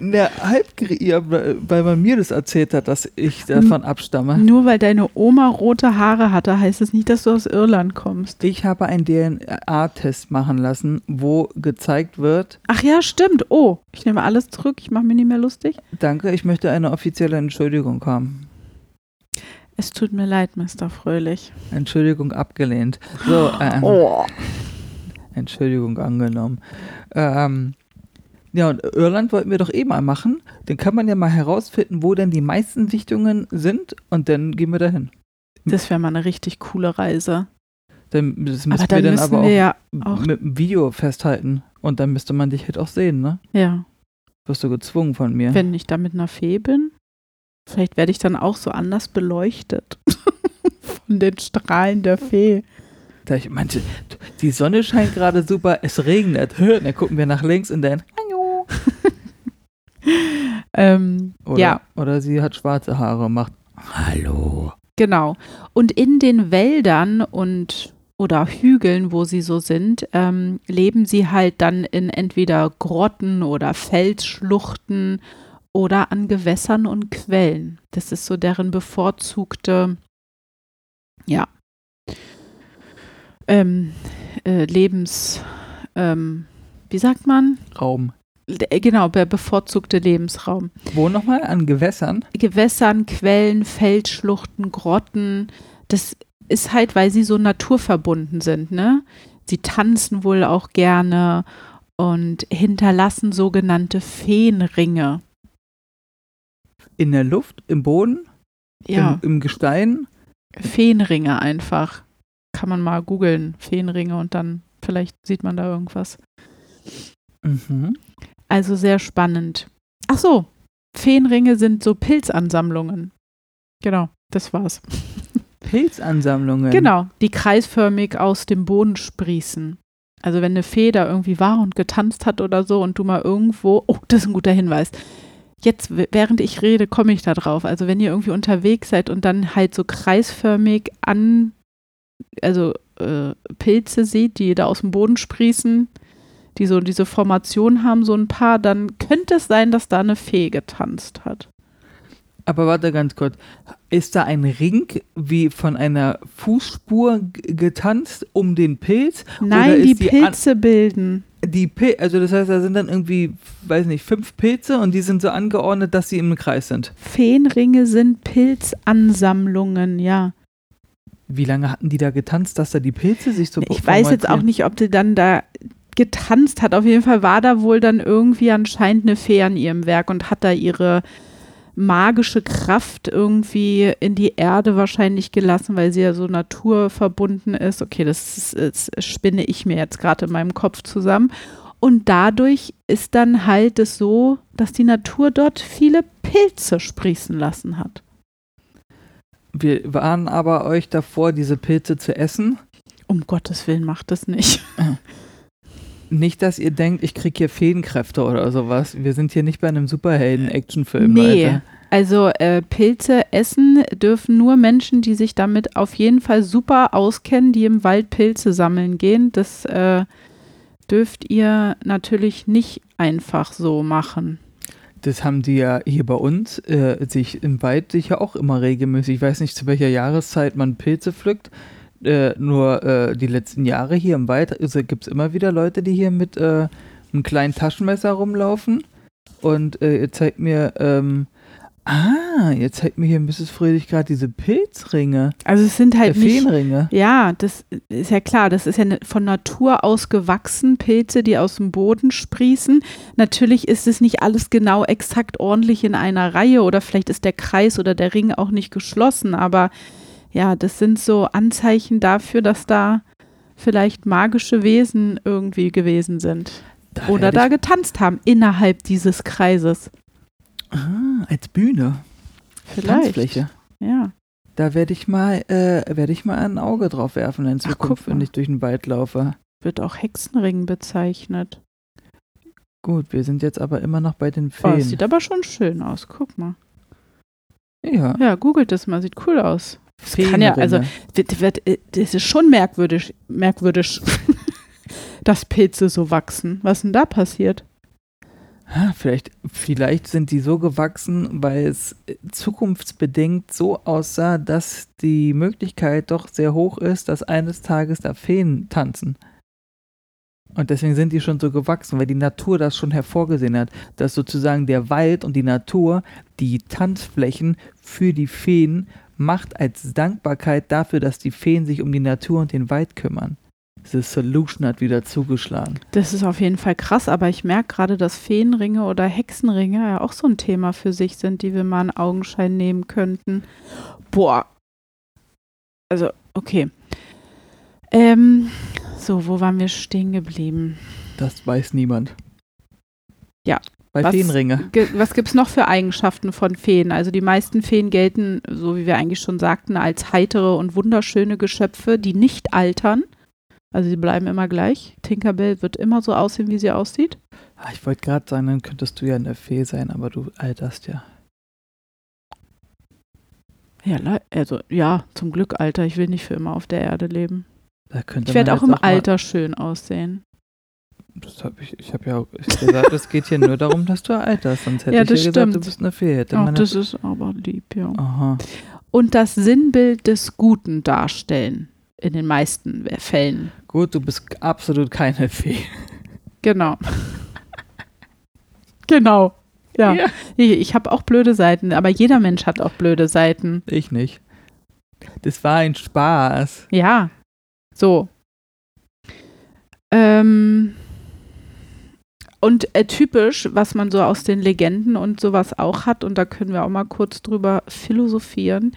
Na, halb, ja, weil man mir das erzählt hat, dass ich davon abstamme. Nur weil deine Oma rote Haare hatte, heißt es das nicht, dass du aus Irland kommst. Ich habe einen DNA-Test machen lassen, wo gezeigt wird. Ach ja, stimmt. Oh, ich nehme alles zurück. Ich mache mir nicht mehr lustig. Danke, ich möchte eine offizielle Entschuldigung haben. Es tut mir leid, Mr. Fröhlich. Entschuldigung abgelehnt. So, äh, oh. Entschuldigung angenommen. Ähm, ja, und Irland wollten wir doch eh mal machen. Dann kann man ja mal herausfinden, wo denn die meisten Sichtungen sind und dann gehen wir dahin. Das wäre mal eine richtig coole Reise. Dann, das müssen aber dann wir dann aber auch, ja auch, mit dem Video festhalten. Und dann müsste man dich halt auch sehen, ne? Ja. Wirst du gezwungen von mir. Wenn ich da mit einer Fee bin, vielleicht werde ich dann auch so anders beleuchtet. von den Strahlen der Fee. Da ich meinte, die Sonne scheint gerade super, es regnet. Dann gucken wir nach links und dann, ähm, oder, ja. Oder sie hat schwarze Haare und macht Hallo. Genau. Und in den Wäldern und oder Hügeln, wo sie so sind, ähm, leben sie halt dann in entweder Grotten oder Felsschluchten oder an Gewässern und Quellen. Das ist so deren bevorzugte, ja, ähm, äh, Lebens, ähm, wie sagt man? Raum. Äh, genau, der bevorzugte Lebensraum. Wo nochmal? An Gewässern? Gewässern, Quellen, Feldschluchten, Grotten. Das ist halt, weil sie so naturverbunden sind, ne? Sie tanzen wohl auch gerne und hinterlassen sogenannte Feenringe. In der Luft, im Boden? Ja. Im, im Gestein? Feenringe einfach. Kann man mal googeln, Feenringe und dann vielleicht sieht man da irgendwas. Mhm. Also sehr spannend. Ach so, Feenringe sind so Pilzansammlungen. Genau, das war's. Pilzansammlungen? Genau, die kreisförmig aus dem Boden sprießen. Also wenn eine Fee da irgendwie war und getanzt hat oder so und du mal irgendwo, oh, das ist ein guter Hinweis. Jetzt, während ich rede, komme ich da drauf. Also wenn ihr irgendwie unterwegs seid und dann halt so kreisförmig an, also äh, Pilze seht, die da aus dem Boden sprießen, die so diese Formation haben, so ein paar, dann könnte es sein, dass da eine Fee getanzt hat. Aber warte ganz kurz. Ist da ein Ring wie von einer Fußspur getanzt um den Pilz? Nein, die, die, Pilze bilden. Die Pil also das heißt, da sind dann irgendwie, weiß nicht, fünf Pilze und die sind so angeordnet, dass sie im Kreis sind. Feenringe sind Pilzansammlungen, ja. Wie lange hatten die da getanzt, dass da die Pilze sich so Ich weiß jetzt auch nicht, ob die dann da getanzt hat. Auf jeden Fall war da wohl dann irgendwie anscheinend eine Fee an ihrem Werk und hat da ihre magische Kraft irgendwie in die Erde wahrscheinlich gelassen, weil sie ja so naturverbunden ist. Okay, das, ist, das spinne ich mir jetzt gerade in meinem Kopf zusammen. Und dadurch ist dann halt es so, dass die Natur dort viele Pilze sprießen lassen hat. Wir waren aber euch davor, diese Pilze zu essen. Um Gottes Willen macht das nicht. nicht, dass ihr denkt, ich kriege hier Feenkräfte oder sowas. Wir sind hier nicht bei einem Superhelden-Actionfilm. Nee. Leute. Also äh, Pilze essen dürfen nur Menschen, die sich damit auf jeden Fall super auskennen, die im Wald Pilze sammeln gehen. Das äh, dürft ihr natürlich nicht einfach so machen. Das haben die ja hier bei uns äh, sich im Wald sicher auch immer regelmäßig. Ich weiß nicht, zu welcher Jahreszeit man Pilze pflückt. Äh, nur äh, die letzten Jahre hier im Wald also gibt es immer wieder Leute, die hier mit äh, einem kleinen Taschenmesser rumlaufen. Und äh, ihr zeigt mir, ähm, ah, ihr zeigt mir hier Mrs. Fröhlich gerade diese Pilzringe. Also es sind halt äh, nicht, Feenringe. Ja, das ist ja klar, das ist ja ne, von Natur aus gewachsen, Pilze, die aus dem Boden sprießen. Natürlich ist es nicht alles genau exakt ordentlich in einer Reihe oder vielleicht ist der Kreis oder der Ring auch nicht geschlossen, aber ja, das sind so Anzeichen dafür, dass da vielleicht magische Wesen irgendwie gewesen sind. Da Oder da getanzt haben innerhalb dieses Kreises. Ah, als Bühne. Vielleicht. Tanzfläche. Ja. Da werde ich mal, äh, werde ich mal ein Auge drauf werfen in Zukunft, wenn ich durch den Wald laufe. Wird auch Hexenring bezeichnet. Gut, wir sind jetzt aber immer noch bei den Feen. Oh, das sieht aber schon schön aus. Guck mal. Ja. Ja, googelt das mal, sieht cool aus. Das kann ja, also das ist schon merkwürdig, merkwürdig, dass Pilze so wachsen. Was denn da passiert? Vielleicht, vielleicht sind die so gewachsen, weil es äh, zukunftsbedingt so aussah, dass die Möglichkeit doch sehr hoch ist, dass eines Tages da Feen tanzen. Und deswegen sind die schon so gewachsen, weil die Natur das schon hervorgesehen hat, dass sozusagen der Wald und die Natur die Tanzflächen für die Feen macht als Dankbarkeit dafür, dass die Feen sich um die Natur und den Wald kümmern. Diese Solution hat wieder zugeschlagen. Das ist auf jeden Fall krass, aber ich merke gerade, dass Feenringe oder Hexenringe ja auch so ein Thema für sich sind, die wir mal in Augenschein nehmen könnten. Boah. Also, okay. Ähm, so, wo waren wir stehen geblieben? Das weiß niemand. Ja. Bei Was- Feenringe. Ge was gibt es noch für Eigenschaften von Feen? Also die meisten Feen gelten, so wie wir eigentlich schon sagten, als heitere und wunderschöne Geschöpfe, die nicht altern. Also sie bleiben immer gleich. Tinkerbell wird immer so aussehen, wie sie aussieht. Ah, Ich wollte gerade sagen, dann könntest du ja eine Fee sein, aber du alterst ja. Ja, also ja, zum Glück Alter. Ich will nicht für immer auf der Erde leben. Ich werde auch im mal- Alter schön aussehen. Das hab ich ich habe ja gesagt, es geht hier nur darum, dass du alterst. Sonst hätte Ja, ich ja gesagt, du bist eine Fee. Hätte Ach, das ist aber lieb, ja. Aha. Und das Sinnbild des Guten darstellen. In den meisten Fällen. Gut, du bist absolut keine Fee. Genau. genau. Ja. Ja. Ich, ich habe auch blöde Seiten, aber jeder Mensch hat auch blöde Seiten. Ich nicht. Das war ein Spaß. Ja. So. Ähm. Und äh, typisch, was man so aus den Legenden und sowas auch hat, und da können wir auch mal kurz drüber philosophieren,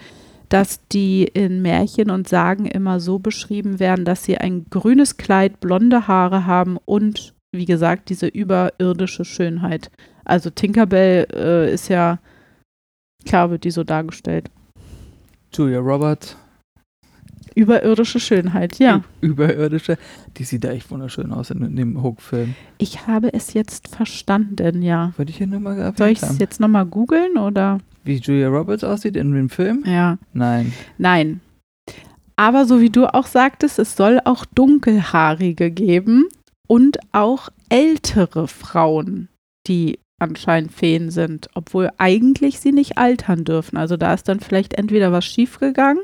dass die in Märchen und Sagen immer so beschrieben werden, dass sie ein grünes Kleid, blonde Haare haben und, wie gesagt, diese überirdische Schönheit. Also Tinkerbell äh, ist ja, klar wird die so dargestellt. Julia Roberts, Überirdische Schönheit, ja. überirdische. Die sieht da echt wunderschön aus in, dem Hook-Film. Ich habe es jetzt verstanden, ja. Wollte ich ja nur mal Soll ich es jetzt nochmal googeln oder? Wie Julia Roberts aussieht in dem Film? Ja. Nein. Nein. Aber so wie du auch sagtest, es soll auch dunkelhaarige geben und auch ältere Frauen, die anscheinend Feen sind, obwohl eigentlich sie nicht altern dürfen. Also da ist dann vielleicht entweder was schiefgegangen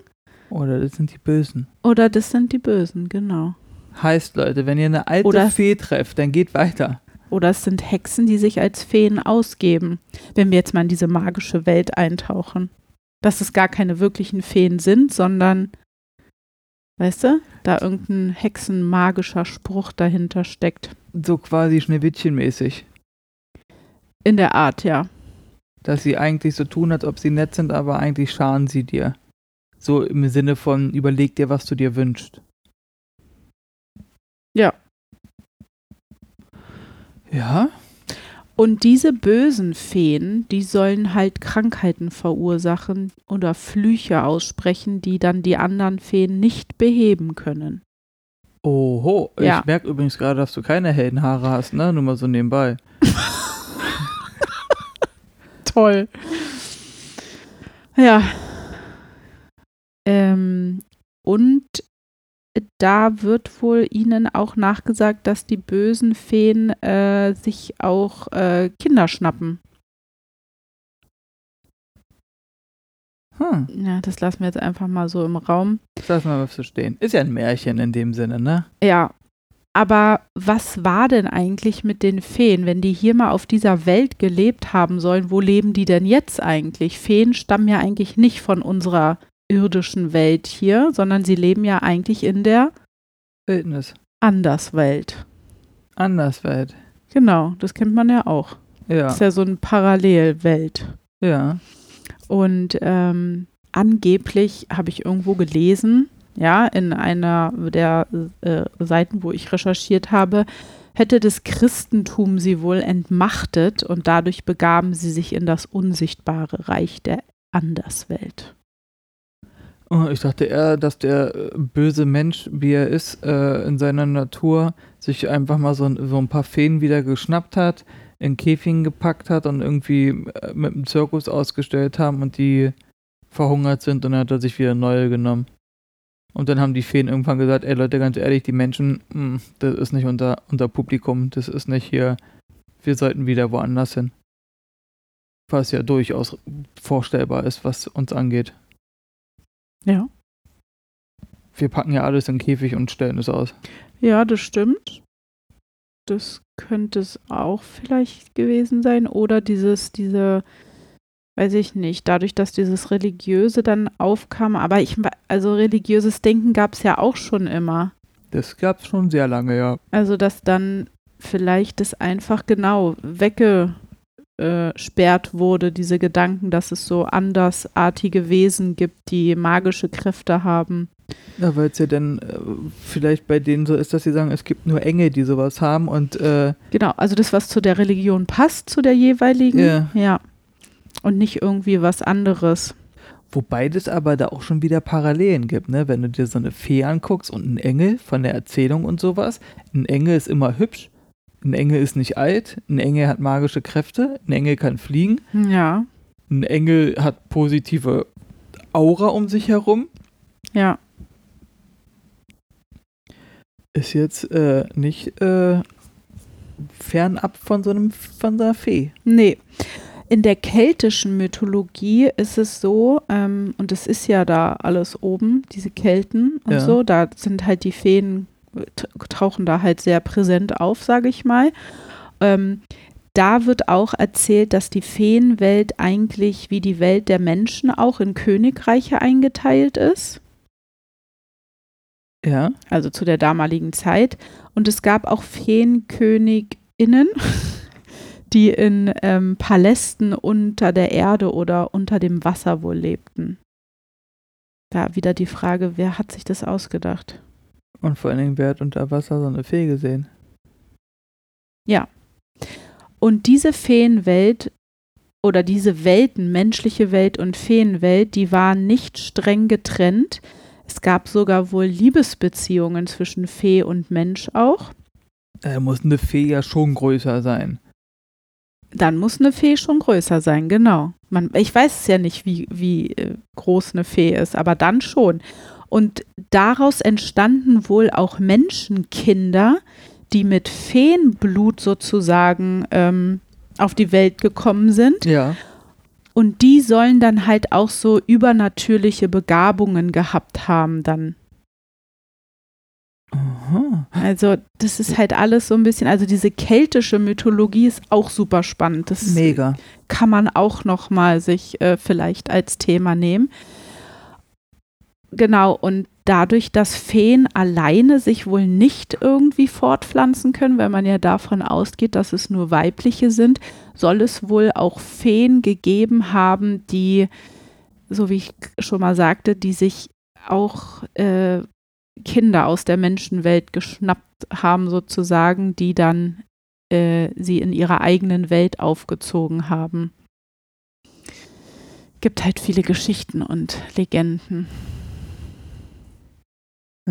Oder das sind die Bösen. oder das sind die Bösen, genau. Heißt, Leute, wenn ihr eine alte Oder- Fee trefft, dann geht weiter. Oder es sind Hexen, die sich als Feen ausgeben, wenn wir jetzt mal in diese magische Welt eintauchen. Dass es gar keine wirklichen Feen sind, sondern, weißt du, da irgendein hexenmagischer Spruch dahinter steckt. So quasi Schneewittchen-mäßig. In der Art, ja. Dass sie eigentlich so tun, als ob sie nett sind, aber eigentlich schaden sie dir. So im Sinne von, überleg dir, was du dir wünschst. Ja. Ja? Und diese bösen Feen, die sollen halt Krankheiten verursachen oder Flüche aussprechen, die dann die anderen Feen nicht beheben können. Oho. Ja. Ich merke übrigens gerade, dass du keine hellen Haare hast, ne? Nur mal so nebenbei. Toll. Ja. Ähm, und da wird wohl ihnen auch nachgesagt, dass die bösen Feen äh, sich auch äh, Kinder schnappen. Hm. Ja, das lassen wir jetzt einfach mal so im Raum. Das lassen wir mal so stehen. Ist ja ein Märchen in dem Sinne, ne? Ja. Aber was war denn eigentlich mit den Feen, wenn die hier mal auf dieser Welt gelebt haben sollen? Wo leben die denn jetzt eigentlich? Feen stammen ja eigentlich nicht von unserer irdischen Welt hier, sondern sie leben ja eigentlich in der Wildnis. Anderswelt. Anderswelt. Genau, das kennt man ja auch. Ja. Das ist ja so eine Parallelwelt. Ja. Und ähm, angeblich habe ich irgendwo gelesen, ja, in einer der äh, Seiten, wo ich recherchiert habe, hätte das Christentum sie wohl entmachtet und dadurch begaben sie sich in das unsichtbare Reich der Anderswelt. Oh, Ich dachte eher, dass der äh, böse Mensch, wie er ist, äh, in seiner Natur sich einfach mal so, ein- so ein paar Feen wieder geschnappt hat, in Käfigen gepackt hat und irgendwie äh, mit dem Zirkus ausgestellt haben und die verhungert sind und dann hat er sich wieder neue genommen. Und dann haben die Feen irgendwann gesagt, ey Leute, ganz ehrlich, die Menschen, mh, das ist nicht unser, unser Publikum, das ist nicht hier wir sollten wieder woanders hin. Was ja durchaus vorstellbar ist, was uns angeht. Ja. Wir packen ja alles in den Käfig und stellen es aus. Ja, das stimmt. Das könnte es auch vielleicht gewesen sein. Oder dieses, diese, weiß ich nicht, dadurch, dass dieses Religiöse dann aufkam. Aber ich, also religiöses Denken gab es ja auch schon immer. Das gab es schon sehr lange, ja. Also, dass dann vielleicht das einfach genau weggesperrt wurde, diese Gedanken, dass es so andersartige Wesen gibt, die magische Kräfte haben. Ja, weil es ja dann äh, vielleicht bei denen so ist, dass sie sagen, es gibt nur Engel, die sowas haben und äh, Genau, also das, was zu der Religion passt, zu der jeweiligen, Ja. ja. Und nicht irgendwie was anderes. Wobei das aber da auch schon wieder Parallelen gibt, ne? Wenn du dir so eine Fee anguckst und einen Engel von der Erzählung und sowas. Ein Engel ist immer hübsch, ein Engel ist nicht alt, ein Engel hat magische Kräfte, ein Engel kann fliegen, Ja, ein Engel hat positive Aura um sich herum. ja. Ist jetzt äh, nicht äh, fernab von so einem von einer Fee. Nee. In der keltischen Mythologie ist es so, ähm, und es ist ja da alles oben, diese Kelten und Ja. so, da sind halt die Feen, tauchen da halt sehr präsent auf, sage ich mal. Ähm, da wird auch erzählt, dass die Feenwelt eigentlich wie die Welt der Menschen auch in Königreiche eingeteilt ist. Ja. also zu der damaligen Zeit. Und es gab auch Feenköniginnen, die in ähm, Palästen unter der Erde oder unter dem Wasser wohl lebten. Da wieder die Frage, wer hat sich das ausgedacht? Und vor allen Dingen, wer hat unter Wasser so eine Fee gesehen? Und diese Feenwelt oder diese Welten, menschliche Welt und Feenwelt, die waren nicht streng getrennt. Es gab sogar wohl Liebesbeziehungen zwischen Fee und Mensch auch. Da muss eine Fee ja schon größer sein. Dann muss eine Fee schon größer sein, genau. Man, ich weiß es ja nicht, wie, wie äh, groß eine Fee ist, aber dann schon. Und daraus entstanden wohl auch Menschenkinder, die mit Feenblut sozusagen ähm, auf die Welt gekommen sind. Ja. Und die sollen dann halt auch so übernatürliche Begabungen gehabt haben dann. Aha. Also das ist halt alles so ein bisschen, also diese keltische Mythologie ist auch super spannend. Das Mega. kann man auch noch mal sich äh, vielleicht als Thema nehmen. Genau, und dadurch, dass Feen alleine sich wohl nicht irgendwie fortpflanzen können, weil man ja davon ausgeht, dass es nur weibliche sind, soll es wohl auch Feen gegeben haben, die, so wie ich schon mal sagte, die sich auch äh, Kinder aus der Menschenwelt geschnappt haben, sozusagen, die dann äh, sie in ihrer eigenen Welt aufgezogen haben. Gibt halt viele Geschichten und Legenden.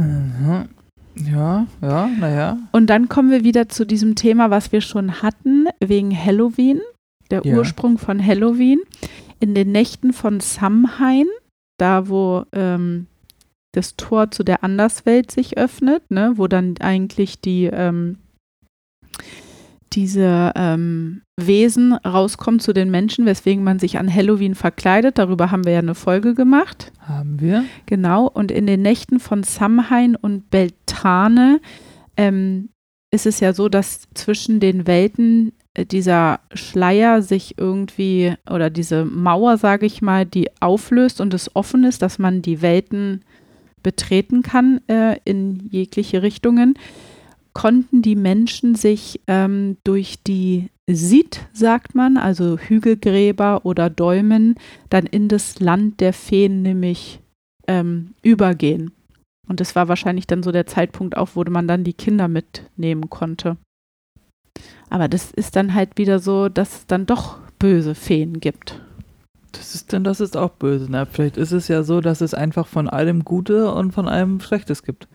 Mhm. Ja, ja, naja. Und dann kommen wir wieder zu diesem Thema, was wir schon hatten, wegen Halloween, der Ja. Ursprung von Halloween. In den Nächten von Samhain, da wo ähm, das Tor zu der Anderswelt sich öffnet, ne, wo dann eigentlich die ähm, diese ähm, Wesen rauskommen zu den Menschen, weswegen man sich an Halloween verkleidet. Darüber haben wir ja eine Folge gemacht. Haben wir? Genau, und in den Nächten von Samhain und Beltane ähm, ist es ja so, dass zwischen den Welten äh, dieser Schleier sich irgendwie oder diese Mauer, sage ich mal, die auflöst und es offen ist, dass man die Welten betreten kann äh, in jegliche Richtungen, konnten die Menschen sich ähm, durch die Sid, sagt man, also Hügelgräber oder Däumen, dann in das Land der Feen nämlich ähm, übergehen. Und das war wahrscheinlich dann so der Zeitpunkt auch, wo man dann die Kinder mitnehmen konnte. Aber das ist dann halt wieder so, dass es dann doch böse Feen gibt. Das ist denn, das ist auch böse. Na, vielleicht ist es ja so, dass es einfach von allem Gute und von allem Schlechtes gibt.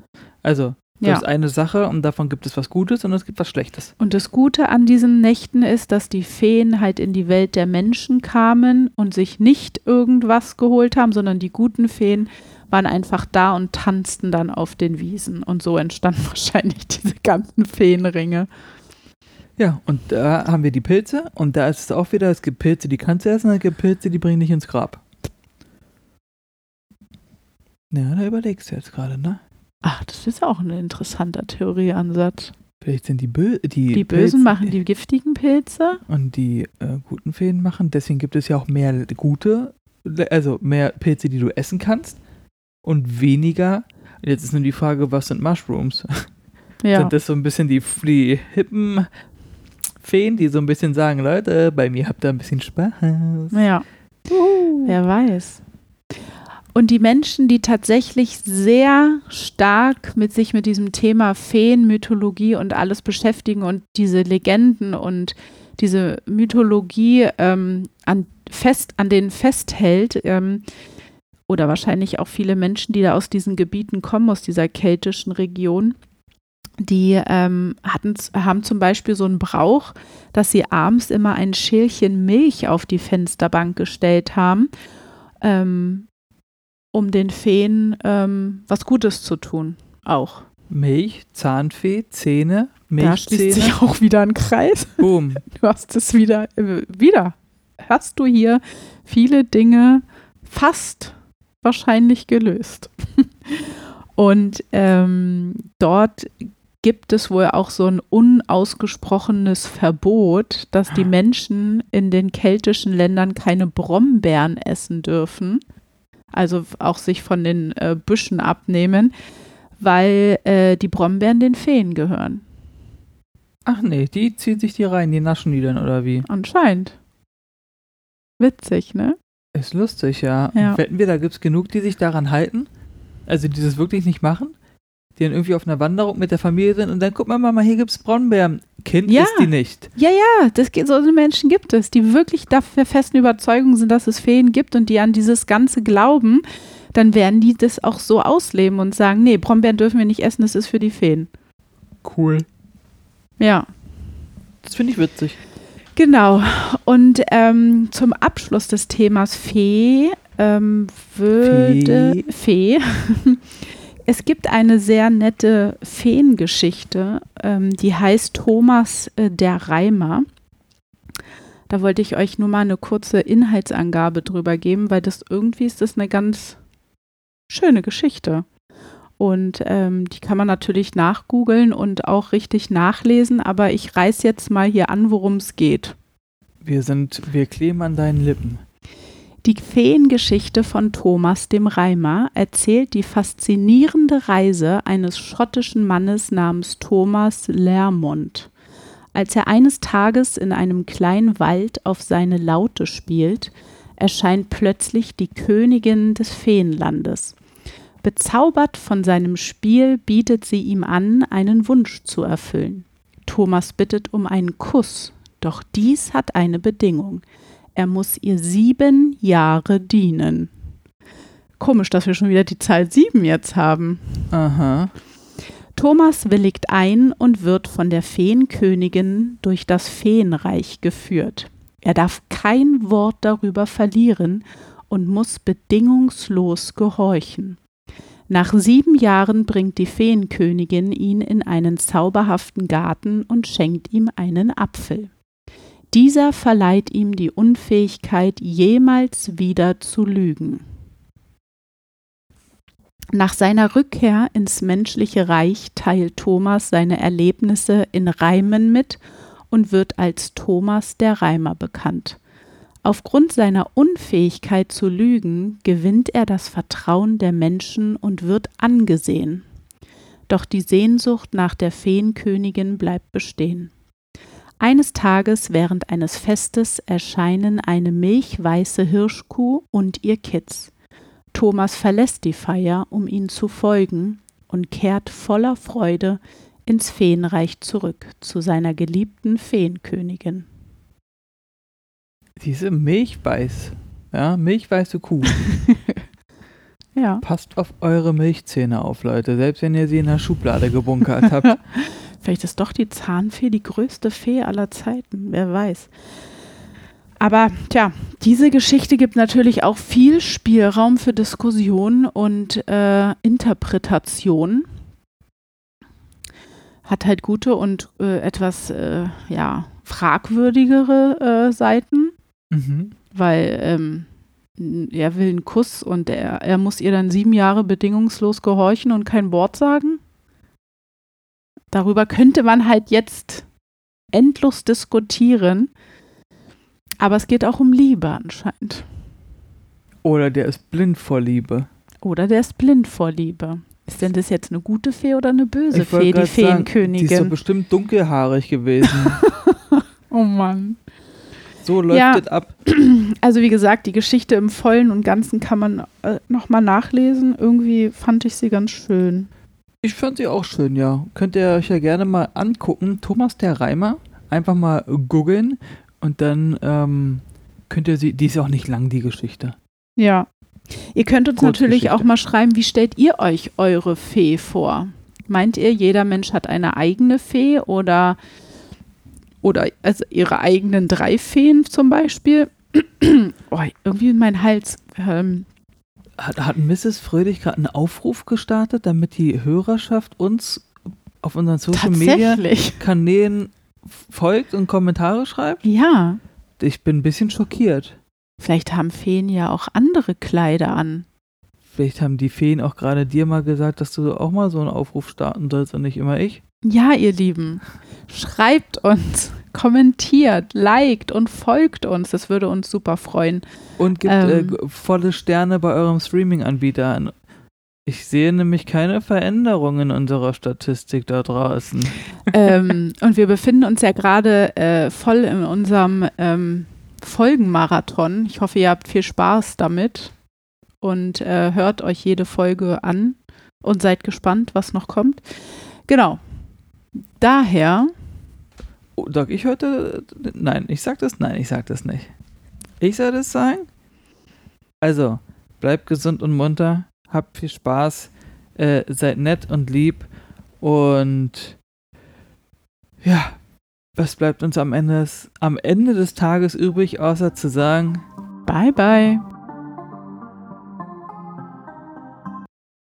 Also, das Ja. ist eine Sache und davon gibt es was Gutes und es gibt was Schlechtes. Und das Gute an diesen Nächten ist, dass die Feen halt in die Welt der Menschen kamen und sich nicht irgendwas geholt haben, sondern die guten Feen waren einfach da und tanzten dann auf den Wiesen. Und so entstanden wahrscheinlich diese ganzen Feenringe. Ja, und da haben wir die Pilze und da ist es auch wieder, es gibt Pilze, die kannst du essen, es gibt Pilze, die bringen dich ins Grab. Ja, da überlegst du jetzt gerade, ne? Ach, das ist auch ein interessanter Theorieansatz. Vielleicht sind die, Bö die, Die Bösen Pilze- machen die giftigen Pilze. und die äh, guten Feen machen. Deswegen gibt es ja auch mehr gute, also mehr Pilze, die du essen kannst und weniger. Jetzt ist nur die Frage, was sind Mushrooms? Ja. Sind das so ein bisschen die, die hippen Feen, die so ein bisschen sagen, Leute, bei mir habt ihr ein bisschen Spaß. Ja. Wer weiß. Und die Menschen, die tatsächlich sehr stark mit sich mit diesem Thema Feen, Mythologie und alles beschäftigen und diese Legenden und diese Mythologie ähm, an, fest, an denen festhält, ähm, oder wahrscheinlich auch viele Menschen, die da aus diesen Gebieten kommen, aus dieser keltischen Region, die ähm, hatten, haben zum Beispiel so einen Brauch, dass sie abends immer ein Schälchen Milch auf die Fensterbank gestellt haben, ähm, um den Feen ähm, was Gutes zu tun. Auch. Milch, Zahnfee, Zähne, Da schließt Milchzähne. sich auch wieder ein Kreis. Boom. Du hast es wieder, äh, wieder. Hast du hier viele Dinge fast wahrscheinlich gelöst. Und ähm, dort gibt es wohl auch so ein unausgesprochenes Verbot, dass die Menschen in den keltischen Ländern keine Brombeeren essen dürfen. Also auch sich von den äh, Büschen abnehmen, weil äh, die Brombeeren den Feen gehören. Ach nee, die ziehen sich die rein, die naschen die dann oder wie? Anscheinend. Witzig, ne? Ist lustig, ja. Ja. Wetten wir, da gibt es genug, die sich daran halten? Also die das wirklich nicht machen? Die dann irgendwie auf einer Wanderung mit der Familie sind und dann guck mal, Mama, hier gibt's Brombeeren. Kind Ja. isst die nicht. Ja, ja, das geht, so Menschen gibt es, die wirklich dafür festen Überzeugung sind, dass es Feen gibt und die an dieses Ganze glauben, dann werden die das auch so ausleben und sagen, nee, Brombeeren dürfen wir nicht essen, das ist für die Feen. Cool. Ja, Das finde ich witzig. genau. Und ähm, zum Abschluss des Themas Fee ähm, würde Fee. Es gibt eine sehr nette Feengeschichte, ähm, die heißt Thomas äh, der Reimer. Da wollte ich euch nur mal eine kurze Inhaltsangabe drüber geben, weil das irgendwie ist das eine ganz schöne Geschichte. Und ähm, die kann man natürlich nachgoogeln und auch richtig nachlesen, aber ich reiß jetzt mal hier an, worum es geht. Wir sind, wir kleben an deinen Lippen. Die Feengeschichte von Thomas dem Reimer erzählt die faszinierende Reise eines schottischen Mannes namens Thomas Lermont. Als er eines Tages in einem kleinen Wald auf seine Laute spielt, erscheint plötzlich die Königin des Feenlandes. Bezaubert von seinem Spiel bietet sie ihm an, einen Wunsch zu erfüllen. Thomas bittet um einen Kuss, doch dies hat eine Bedingung. Er muss ihr sieben Jahre dienen. Komisch, dass wir schon wieder die Zahl sieben jetzt haben. Aha. Thomas willigt ein und wird von der Feenkönigin durch das Feenreich geführt. Er darf kein Wort darüber verlieren und muss bedingungslos gehorchen. Nach sieben Jahren bringt die Feenkönigin ihn in einen zauberhaften Garten und schenkt ihm einen Apfel. Dieser verleiht ihm die Unfähigkeit, jemals wieder zu lügen. Nach seiner Rückkehr ins menschliche Reich teilt Thomas seine Erlebnisse in Reimen mit und wird als Thomas der Reimer bekannt. Aufgrund seiner Unfähigkeit zu lügen gewinnt er das Vertrauen der Menschen und wird angesehen. Doch die Sehnsucht nach der Feenkönigin bleibt bestehen. Eines Tages während eines Festes erscheinen eine milchweiße Hirschkuh und ihr Kitz. Thomas verlässt die Feier, um ihnen zu folgen, und kehrt voller Freude ins Feenreich zurück zu seiner geliebten Feenkönigin. Diese Milchweiß. Ja, milchweiße Kuh. Ja. Passt auf eure Milchzähne auf, Leute. Selbst wenn ihr sie in der Schublade gebunkert habt. Vielleicht ist doch die Zahnfee die größte Fee aller Zeiten, wer weiß. Aber tja, diese Geschichte gibt natürlich auch viel Spielraum für Diskussion und äh, Interpretation. hat halt gute und äh, etwas, äh, ja, fragwürdigere äh, Seiten, Mhm. weil ähm, er will einen Kuss und er, er muss ihr dann sieben Jahre bedingungslos gehorchen und kein Wort sagen. Darüber könnte man halt jetzt endlos diskutieren. Aber es geht auch um Liebe anscheinend. Oder der ist blind vor Liebe. Oder der ist blind vor Liebe. Ist denn das jetzt eine gute Fee oder eine böse Ich Fee, die grad sagen, Die ist doch Feenkönigin? bestimmt dunkelhaarig gewesen. oh Mann. So läuft Ja. es ab. Also wie gesagt, die Geschichte im Vollen und Ganzen kann man äh, nochmal nachlesen. Irgendwie fand ich sie ganz schön. Ich fand sie auch schön, ja. Könnt ihr euch ja gerne mal angucken. Thomas der Reimer. Einfach mal googeln und dann ähm, könnt ihr sie. Die ist ja auch nicht lang, die Geschichte. Ja. Ihr könnt uns natürlich auch mal schreiben, wie stellt ihr euch eure Fee vor? Meint ihr, jeder Mensch hat eine eigene Fee oder, oder also ihre eigenen drei Feen zum Beispiel? oh, irgendwie mein Hals. Ähm, Hat, hat Mrs. Fröhlich gerade einen Aufruf gestartet, damit die Hörerschaft uns auf unseren Social Media. Kanälen folgt und Kommentare schreibt? Ja. Ich bin ein bisschen schockiert. Vielleicht haben Feen ja auch andere Kleider an. Vielleicht haben die Feen auch gerade dir mal gesagt, dass du auch mal so einen Aufruf starten sollst und nicht immer ich. Ja, ihr Lieben, schreibt uns, kommentiert, liked und folgt uns. Das würde uns super freuen. Und gibt Ähm. äh, volle Sterne bei eurem Streaming-Anbieter an. Ich sehe nämlich keine Veränderung in unserer Statistik da draußen. ähm, und wir befinden uns ja gerade äh, voll in unserem ähm, Folgenmarathon. Ich hoffe, ihr habt viel Spaß damit und äh, hört euch jede Folge an und seid gespannt, was noch kommt. Genau. Daher, Oh, Doc, ich heute. Nein, ich sag das. Nein, ich sag das nicht. Ich soll das sagen? Also, bleibt gesund und munter. Habt viel Spaß. Äh, seid nett und lieb. Und. Ja. Was bleibt uns am Ende, am Ende des Tages übrig, außer zu sagen. bye bye.